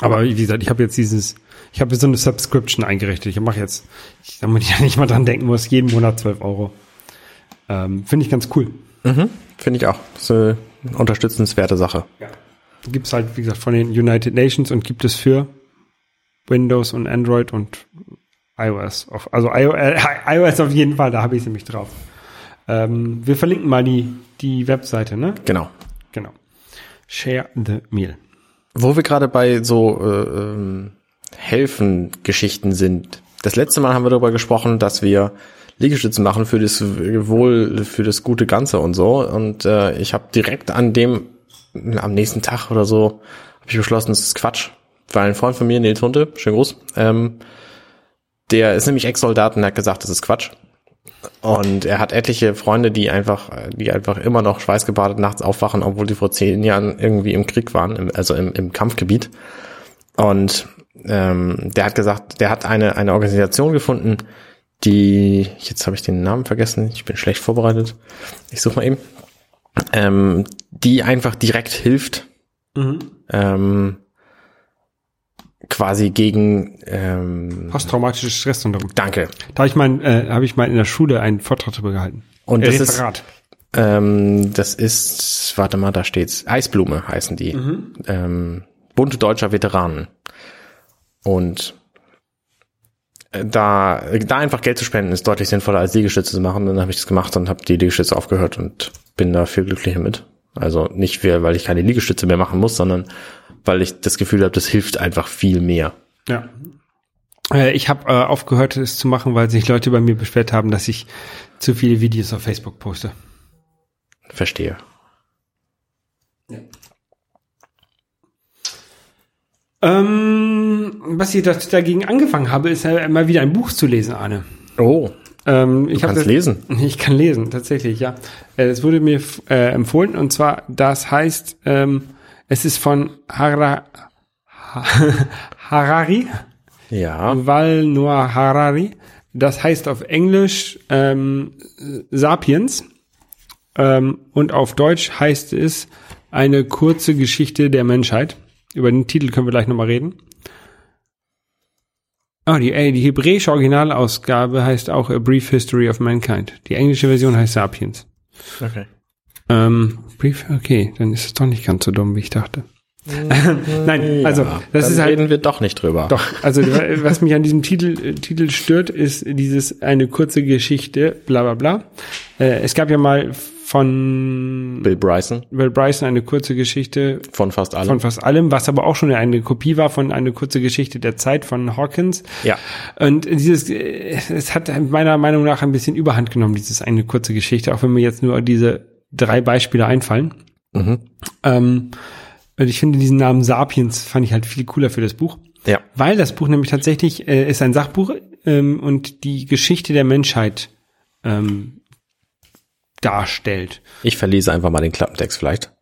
Aber wie gesagt, ich habe jetzt dieses, ich habe so eine Subscription eingerichtet. Ich mache jetzt, ich, damit ich ja nicht mal dran denken muss, jeden Monat 12 Euro. Ähm, Finde ich ganz cool. Mhm. Finde ich auch. Das ist eine unterstützenswerte Sache. Gibt es halt, wie gesagt, von den United Nations und gibt es für Windows und Android und iOS. Auf, also iO, iOS auf jeden Fall, da habe ich es nämlich drauf. Ähm, wir verlinken mal die, die Webseite, ne? Genau. Genau. Share the Meal. Wo wir gerade bei so äh, ähm, Helfen-Geschichten sind. Das letzte Mal haben wir darüber gesprochen, dass wir Liegestützen machen für das Wohl, für das gute Ganze und so. Und äh, ich habe direkt an dem, am nächsten Tag oder so, habe ich beschlossen, das ist Quatsch. Weil ein Freund von mir, Nils Hunte, schön groß, ähm, der ist nämlich Ex-Soldat und hat gesagt, das ist Quatsch. Und er hat etliche Freunde, die einfach, die einfach immer noch schweißgebadet nachts aufwachen, obwohl die vor zehn Jahren irgendwie im Krieg waren, im, also im, im Kampfgebiet. Und ähm, der hat gesagt, der hat eine, eine Organisation gefunden, die, jetzt habe ich den Namen vergessen, ich bin schlecht vorbereitet. Ich suche mal eben. Ähm, die einfach direkt hilft, ähm, quasi gegen ähm, Posttraumatisches Stresssyndrom. Danke. Da habe ich mal, äh, habe ich mal in der Schule einen Vortrag darüber gehalten. Und Äh, das ist- Referat. Ähm, das ist, warte mal, da steht's. Eisblume heißen die. Ähm, Bund deutscher Veteranen. Und äh, da, da einfach Geld zu spenden, ist deutlich sinnvoller als Liegestütze zu machen. Dann habe ich das gemacht und habe die Liegestütze aufgehört und bin da viel glücklicher mit. Also nicht, weil ich keine Liegestütze mehr machen muss, sondern weil ich das Gefühl habe, das hilft einfach viel mehr. Ja. Äh, ich habe äh, aufgehört, es zu machen, weil sich Leute bei mir beschwert haben, dass ich zu viele Videos auf Facebook poste. Verstehe. Ähm, was ich dagegen angefangen habe, ist ja mal wieder ein Buch zu lesen, Arne. Oh, Ähm, ich du kannst das- lesen. Ich kann lesen, tatsächlich, ja. Äh, Es wurde mir äh, empfohlen und zwar, das heißt, ähm, es ist von Hara, ha Harari, Ja. Val Noir Harari. Das heißt auf Englisch ähm, Sapiens ähm, und auf Deutsch heißt es eine kurze Geschichte der Menschheit. Über den Titel können wir gleich nochmal reden. Ah, die, ey, die hebräische Originalausgabe heißt auch A Brief History of Mankind. Die englische Version heißt Sapiens. Okay. Ähm, Brief, okay, dann ist es doch nicht ganz so dumm, wie ich dachte. Nein, also das Dann ist halt reden wir doch nicht drüber. doch, also was mich an diesem Titel, äh, Titel stört, ist dieses eine kurze Geschichte, bla bla bla. Äh, es gab ja mal von Bill Bryson Will Bryson eine kurze Geschichte von fast allem. von fast allem, was aber auch schon eine Kopie war von eine kurze Geschichte der Zeit von Hawkins. Ja. Und dieses, äh, es hat meiner Meinung nach ein bisschen Überhand genommen, dieses eine kurze Geschichte, auch wenn mir jetzt nur diese drei Beispiele einfallen. Mhm. Ähm, ich finde diesen Namen Sapiens fand ich halt viel cooler für das Buch. Ja. Weil das Buch nämlich tatsächlich äh, ist ein Sachbuch ähm, und die Geschichte der Menschheit ähm, darstellt. Ich verlese einfach mal den Klappentext vielleicht.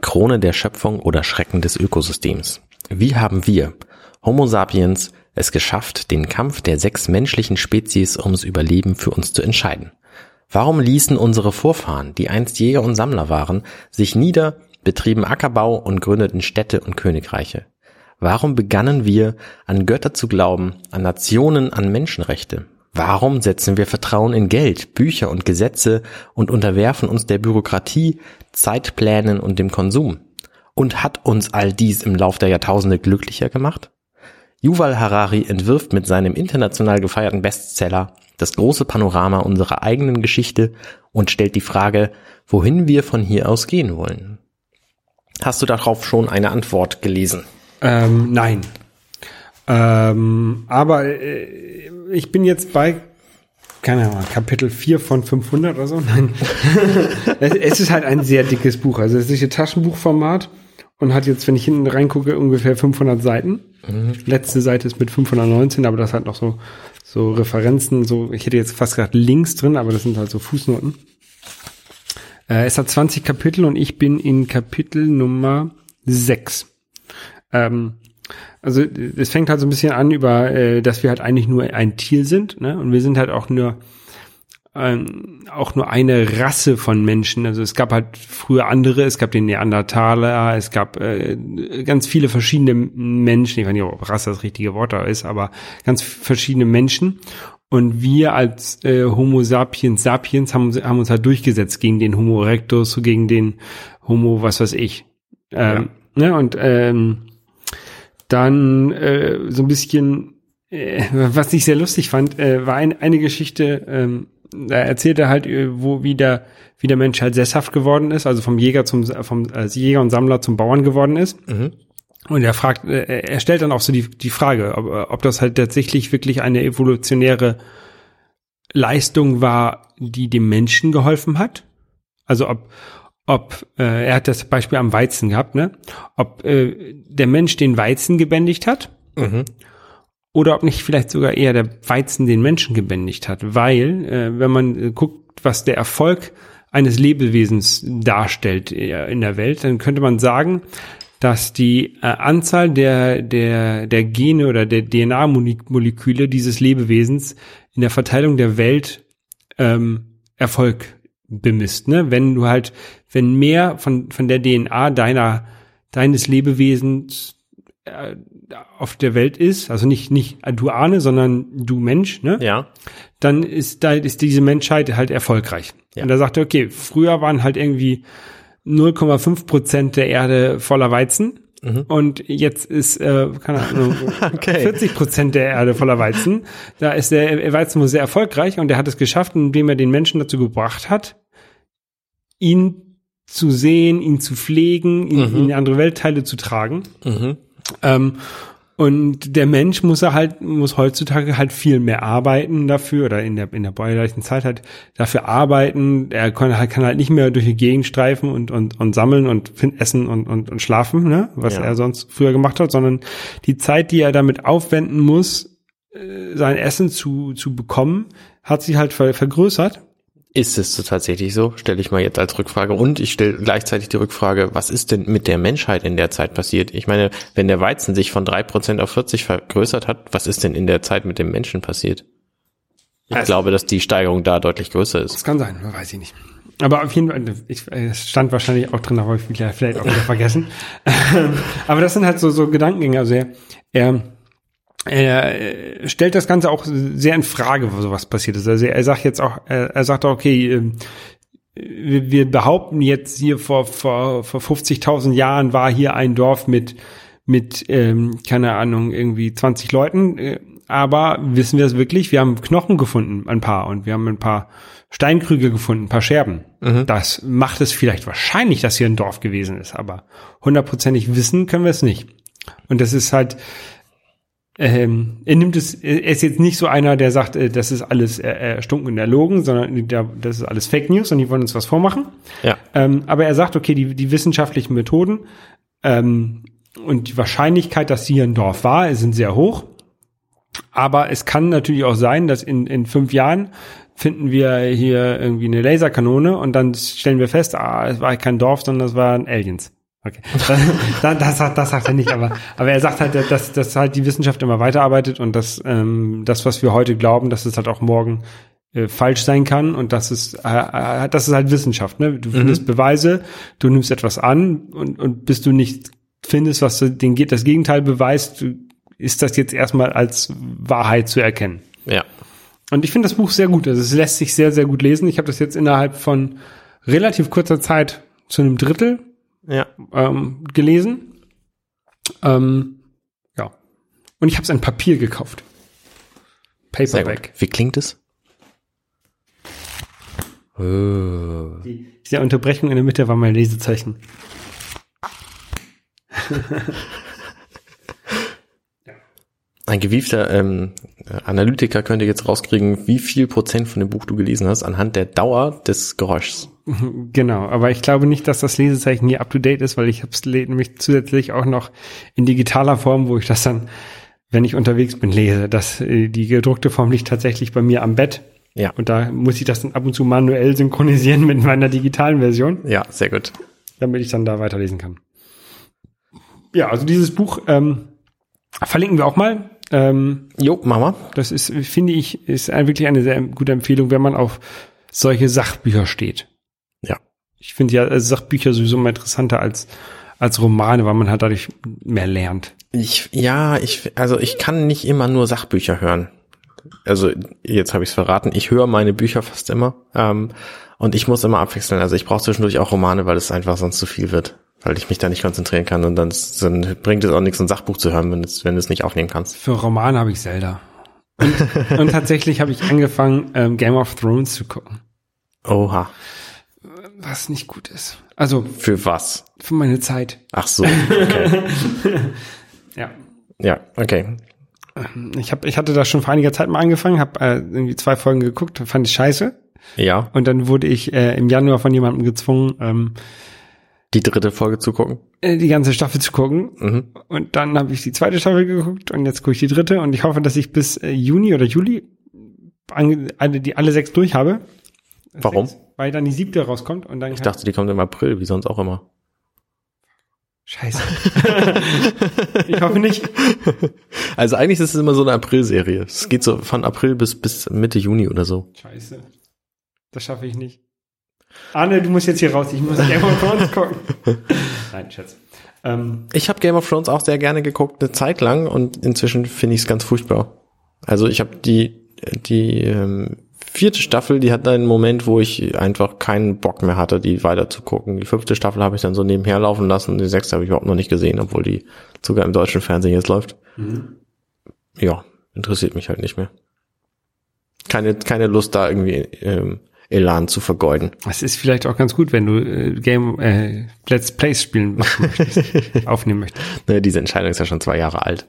Krone der Schöpfung oder Schrecken des Ökosystems. Wie haben wir, Homo sapiens, es geschafft, den Kampf der sechs menschlichen Spezies ums Überleben für uns zu entscheiden? Warum ließen unsere Vorfahren, die einst Jäger und Sammler waren, sich nieder, betrieben Ackerbau und gründeten Städte und Königreiche? Warum begannen wir, an Götter zu glauben, an Nationen, an Menschenrechte? Warum setzen wir Vertrauen in Geld, Bücher und Gesetze und unterwerfen uns der Bürokratie, Zeitplänen und dem Konsum? Und hat uns all dies im Lauf der Jahrtausende glücklicher gemacht? Yuval Harari entwirft mit seinem international gefeierten Bestseller das große Panorama unserer eigenen Geschichte und stellt die Frage, wohin wir von hier aus gehen wollen. Hast du darauf schon eine Antwort gelesen? Ähm, nein. Ähm, aber äh, ich bin jetzt bei, keine Ahnung, Kapitel 4 von 500 oder so. Nein. es, es ist halt ein sehr dickes Buch. Also es ist ein Taschenbuchformat und hat jetzt, wenn ich hinten reingucke, ungefähr 500 Seiten. Letzte Seite ist mit 519, aber das hat noch so, so Referenzen, so, ich hätte jetzt fast gesagt Links drin, aber das sind halt so Fußnoten. Äh, es hat 20 Kapitel und ich bin in Kapitel Nummer 6. Ähm, also es fängt halt so ein bisschen an über, äh, dass wir halt eigentlich nur ein Tier sind, ne? Und wir sind halt auch nur ähm, auch nur eine Rasse von Menschen. Also es gab halt früher andere, es gab den Neandertaler, es gab äh, ganz viele verschiedene Menschen, ich weiß nicht, ob Rasse das richtige Wort da ist, aber ganz verschiedene Menschen. Und wir als äh, Homo sapiens sapiens haben, haben uns halt durchgesetzt gegen den Homo erectus, gegen den Homo, was weiß ich. Ähm, ja. Ne? Und ähm, dann äh, so ein bisschen, äh, was ich sehr lustig fand, äh, war ein, eine Geschichte, ähm, da erzählt er halt, äh, wo wie der, wie der Mensch halt sesshaft geworden ist, also vom Jäger zum vom als Jäger und Sammler zum Bauern geworden ist. Und er fragt, äh, er stellt dann auch so die, die Frage, ob, ob das halt tatsächlich wirklich eine evolutionäre Leistung war, die dem Menschen geholfen hat. Also ob, ob äh, er hat das Beispiel am Weizen gehabt, ne? Ob äh, der Mensch den Weizen gebändigt hat oder ob nicht vielleicht sogar eher der Weizen den Menschen gebändigt hat, weil äh, wenn man äh, guckt, was der Erfolg eines Lebewesens darstellt äh, in der Welt, dann könnte man sagen, dass die äh, Anzahl der der der Gene oder der DNA-Moleküle dieses Lebewesens in der Verteilung der Welt ähm, Erfolg bemisst. Ne? Wenn du halt, wenn mehr von von der DNA deiner deines Lebewesens äh, auf der Welt ist, also nicht nicht du Ahne, sondern du Mensch, ne? Ja. Dann ist da ist diese Menschheit halt erfolgreich. Ja. Und da sagt er, okay, früher waren halt irgendwie 0,5 Prozent der Erde voller Weizen. Und jetzt ist, äh, keine Ahnung, Okay. 40 Prozent der Erde voller Weizen. Da ist der Weizen wohl sehr erfolgreich und er hat es geschafft, indem er den Menschen dazu gebracht hat, ihn zu sehen, ihn zu pflegen, ihn in andere Weltteile zu tragen. Ähm, und der Mensch muss er halt, muss heutzutage halt viel mehr arbeiten dafür oder in der, in der bäuerlichen Zeit halt dafür arbeiten. Er kann, halt- kann halt nicht mehr durch die Gegend streifen und, und, und sammeln und essen und, und, und schlafen, ne, was Ja. er sonst früher gemacht hat, sondern die Zeit, die er damit aufwenden muss, äh, sein Essen zu, zu bekommen, hat sich halt ver vergrößert. Ist es so tatsächlich so? Stelle ich mal jetzt als Rückfrage. Und ich stelle gleichzeitig die Rückfrage, was ist denn mit der Menschheit in der Zeit passiert? Ich meine, wenn der Weizen sich von drei Prozent auf 40 vergrößert hat, was ist denn in der Zeit mit dem Menschen passiert? Ich Also- glaube, dass die Steigerung da deutlich größer ist. Das kann sein, weiß ich nicht. Aber auf jeden Fall, ich, es stand wahrscheinlich auch drin, aber ich vielleicht vielleicht auch wieder vergessen. aber das sind halt so, so Gedankengänge. Also er, er, er äh, stellt das Ganze auch sehr in Frage, wo sowas passiert ist. Also er sagt jetzt auch, er, sagt auch, okay, ähm, wir, behaupten jetzt hier vor, vor, vor 50.000 Jahren war hier ein Dorf mit, mit ähm, keine Ahnung, irgendwie 20 Leuten. Äh, aber wissen wir es wirklich? Wir haben Knochen gefunden, ein paar, und wir haben ein paar Steinkrüge gefunden, ein paar Scherben. Das macht es vielleicht wahrscheinlich, dass hier ein Dorf gewesen ist, aber hundertprozentig wissen können wir es nicht. Und das ist halt, ähm, er nimmt es, er ist jetzt nicht so einer, der sagt, äh, das ist alles äh, erstunken und erlogen, sondern der, das ist alles Fake News und die wollen uns was vormachen. Ja. Ähm, aber er sagt, okay, die, die wissenschaftlichen Methoden ähm, und die Wahrscheinlichkeit, dass hier ein Dorf war, sind sehr hoch. Aber es kann natürlich auch sein, dass in, in fünf Jahren finden wir hier irgendwie eine Laserkanone und dann stellen wir fest, ah, es war kein Dorf, sondern es waren Aliens. Okay. das, das, sagt, das sagt er nicht, aber, aber er sagt halt, dass, dass halt die Wissenschaft immer weiterarbeitet und dass ähm, das, was wir heute glauben, dass es halt auch morgen äh, falsch sein kann und das ist, äh, äh, das ist halt Wissenschaft. Ne? Du findest Beweise, du nimmst etwas an und, und bis du nicht findest, was du- den, das Gegenteil beweist, ist das jetzt erstmal als Wahrheit zu erkennen. Ja. Und ich finde das Buch sehr gut. Also es lässt sich sehr, sehr gut lesen. Ich habe das jetzt innerhalb von relativ kurzer Zeit zu einem Drittel Ja. ähm, gelesen. Ähm, ja. Und ich habe es in Papier gekauft. Paperback. Wie klingt es? Oh. Die, diese Unterbrechung in der Mitte war mein Lesezeichen. Ein gewiefter ähm, Analytiker könnte jetzt rauskriegen, wie viel Prozent von dem Buch du gelesen hast, anhand der Dauer des Geräuschs. Genau, aber ich glaube nicht, dass das Lesezeichen hier up to date ist, weil ich habe es nämlich zusätzlich auch noch in digitaler Form, wo ich das dann, wenn ich unterwegs bin, lese. Das, äh, die gedruckte Form liegt tatsächlich bei mir am Bett. Ja. Und da muss ich das dann ab und zu manuell synchronisieren mit meiner digitalen Version, Ja, sehr gut. damit ich dann da weiterlesen kann. Ja, also dieses Buch ähm, verlinken wir auch mal. Ähm, Jo, Mama. das ist, finde ich, ist wirklich eine sehr gute Empfehlung, wenn man auf solche Sachbücher steht. Ich finde ja äh, Sachbücher sowieso immer interessanter als, als Romane, weil man halt dadurch mehr lernt. Ich, ja, ich, also ich kann nicht immer nur Sachbücher hören. Also jetzt habe ich es verraten. Ich höre meine Bücher fast immer ähm, und ich muss immer abwechseln. Also ich brauche zwischendurch auch Romane, weil es einfach sonst zu viel wird, weil ich mich da nicht konzentrieren kann und dann, dann bringt es auch nichts, ein Sachbuch zu hören, wenn es wenn du es nicht aufnehmen kannst. Für Romane habe ich Zelda. Und, und tatsächlich habe ich angefangen, ähm, Game of Thrones zu gucken, Oha. Was nicht gut ist. Also Für was? für meine Zeit. Ach so. Okay. Ja. ja, okay. Ich, hab, ich hatte da schon vor einiger Zeit mal angefangen, habe äh, irgendwie zwei Folgen geguckt, fand ich scheiße. Ja, Und dann wurde ich äh, im Januar von jemandem gezwungen, ähm, die dritte Folge zu gucken. äh, die ganze Staffel zu gucken. Mhm. Und dann habe ich die zweite Staffel geguckt und jetzt gucke ich die dritte und ich hoffe, dass ich bis äh, Juni oder Juli alle, die alle sechs durch habe. Warum? Sechs, weil dann die siebte rauskommt und dann Ich dachte, die kommt im April, wie sonst auch immer. Scheiße. ich hoffe nicht. Also eigentlich ist es immer so eine April-Serie. Es geht so von April bis, bis Mitte Juni oder so. Scheiße. Das schaffe ich nicht. Arne, du musst jetzt hier raus. Ich muss Game of Thrones gucken. Nein, Schatz. Ähm, Ich habe Game of Thrones auch sehr gerne geguckt, eine Zeit lang und inzwischen finde ich es ganz furchtbar. Also ich habe die, die ähm, vierte Staffel, die hat einen Moment, wo ich einfach keinen Bock mehr hatte, die weiter zu gucken. Die fünfte Staffel habe ich dann so nebenher laufen lassen die sechste habe ich überhaupt noch nicht gesehen, obwohl die sogar im deutschen Fernsehen jetzt läuft. Ja, interessiert mich halt nicht mehr. Keine, keine Lust da irgendwie ähm, Elan zu vergeuden. es ist vielleicht auch ganz gut, wenn du äh, Game äh, Let's Plays spielen möchtest, aufnehmen möchtest. Ne, diese Entscheidung ist ja schon zwei Jahre alt.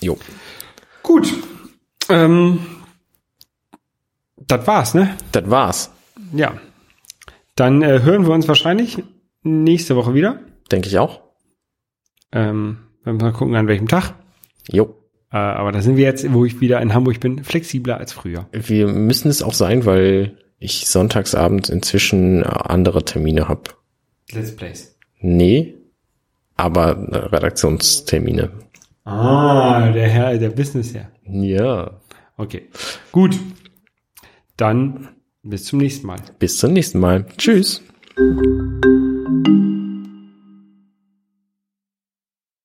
Jo. Gut. Ähm, das war's, ne? Das war's, Ja. Dann äh, hören wir uns wahrscheinlich nächste Woche wieder. denke ich auch. Ähm, wenn wir mal gucken, an welchem Tag. Jo. Äh, aber da sind wir jetzt, wo ich wieder in Hamburg bin, flexibler als früher. Wir müssen es auch sein, weil ich sonntagsabend inzwischen andere Termine hab. Let's Plays. Nee, aber äh, Redaktionstermine. Ah, der Herr, der Business-Herr. Ja. Okay. Gut. Dann bis zum nächsten Mal. Bis zum nächsten Mal. Tschüss.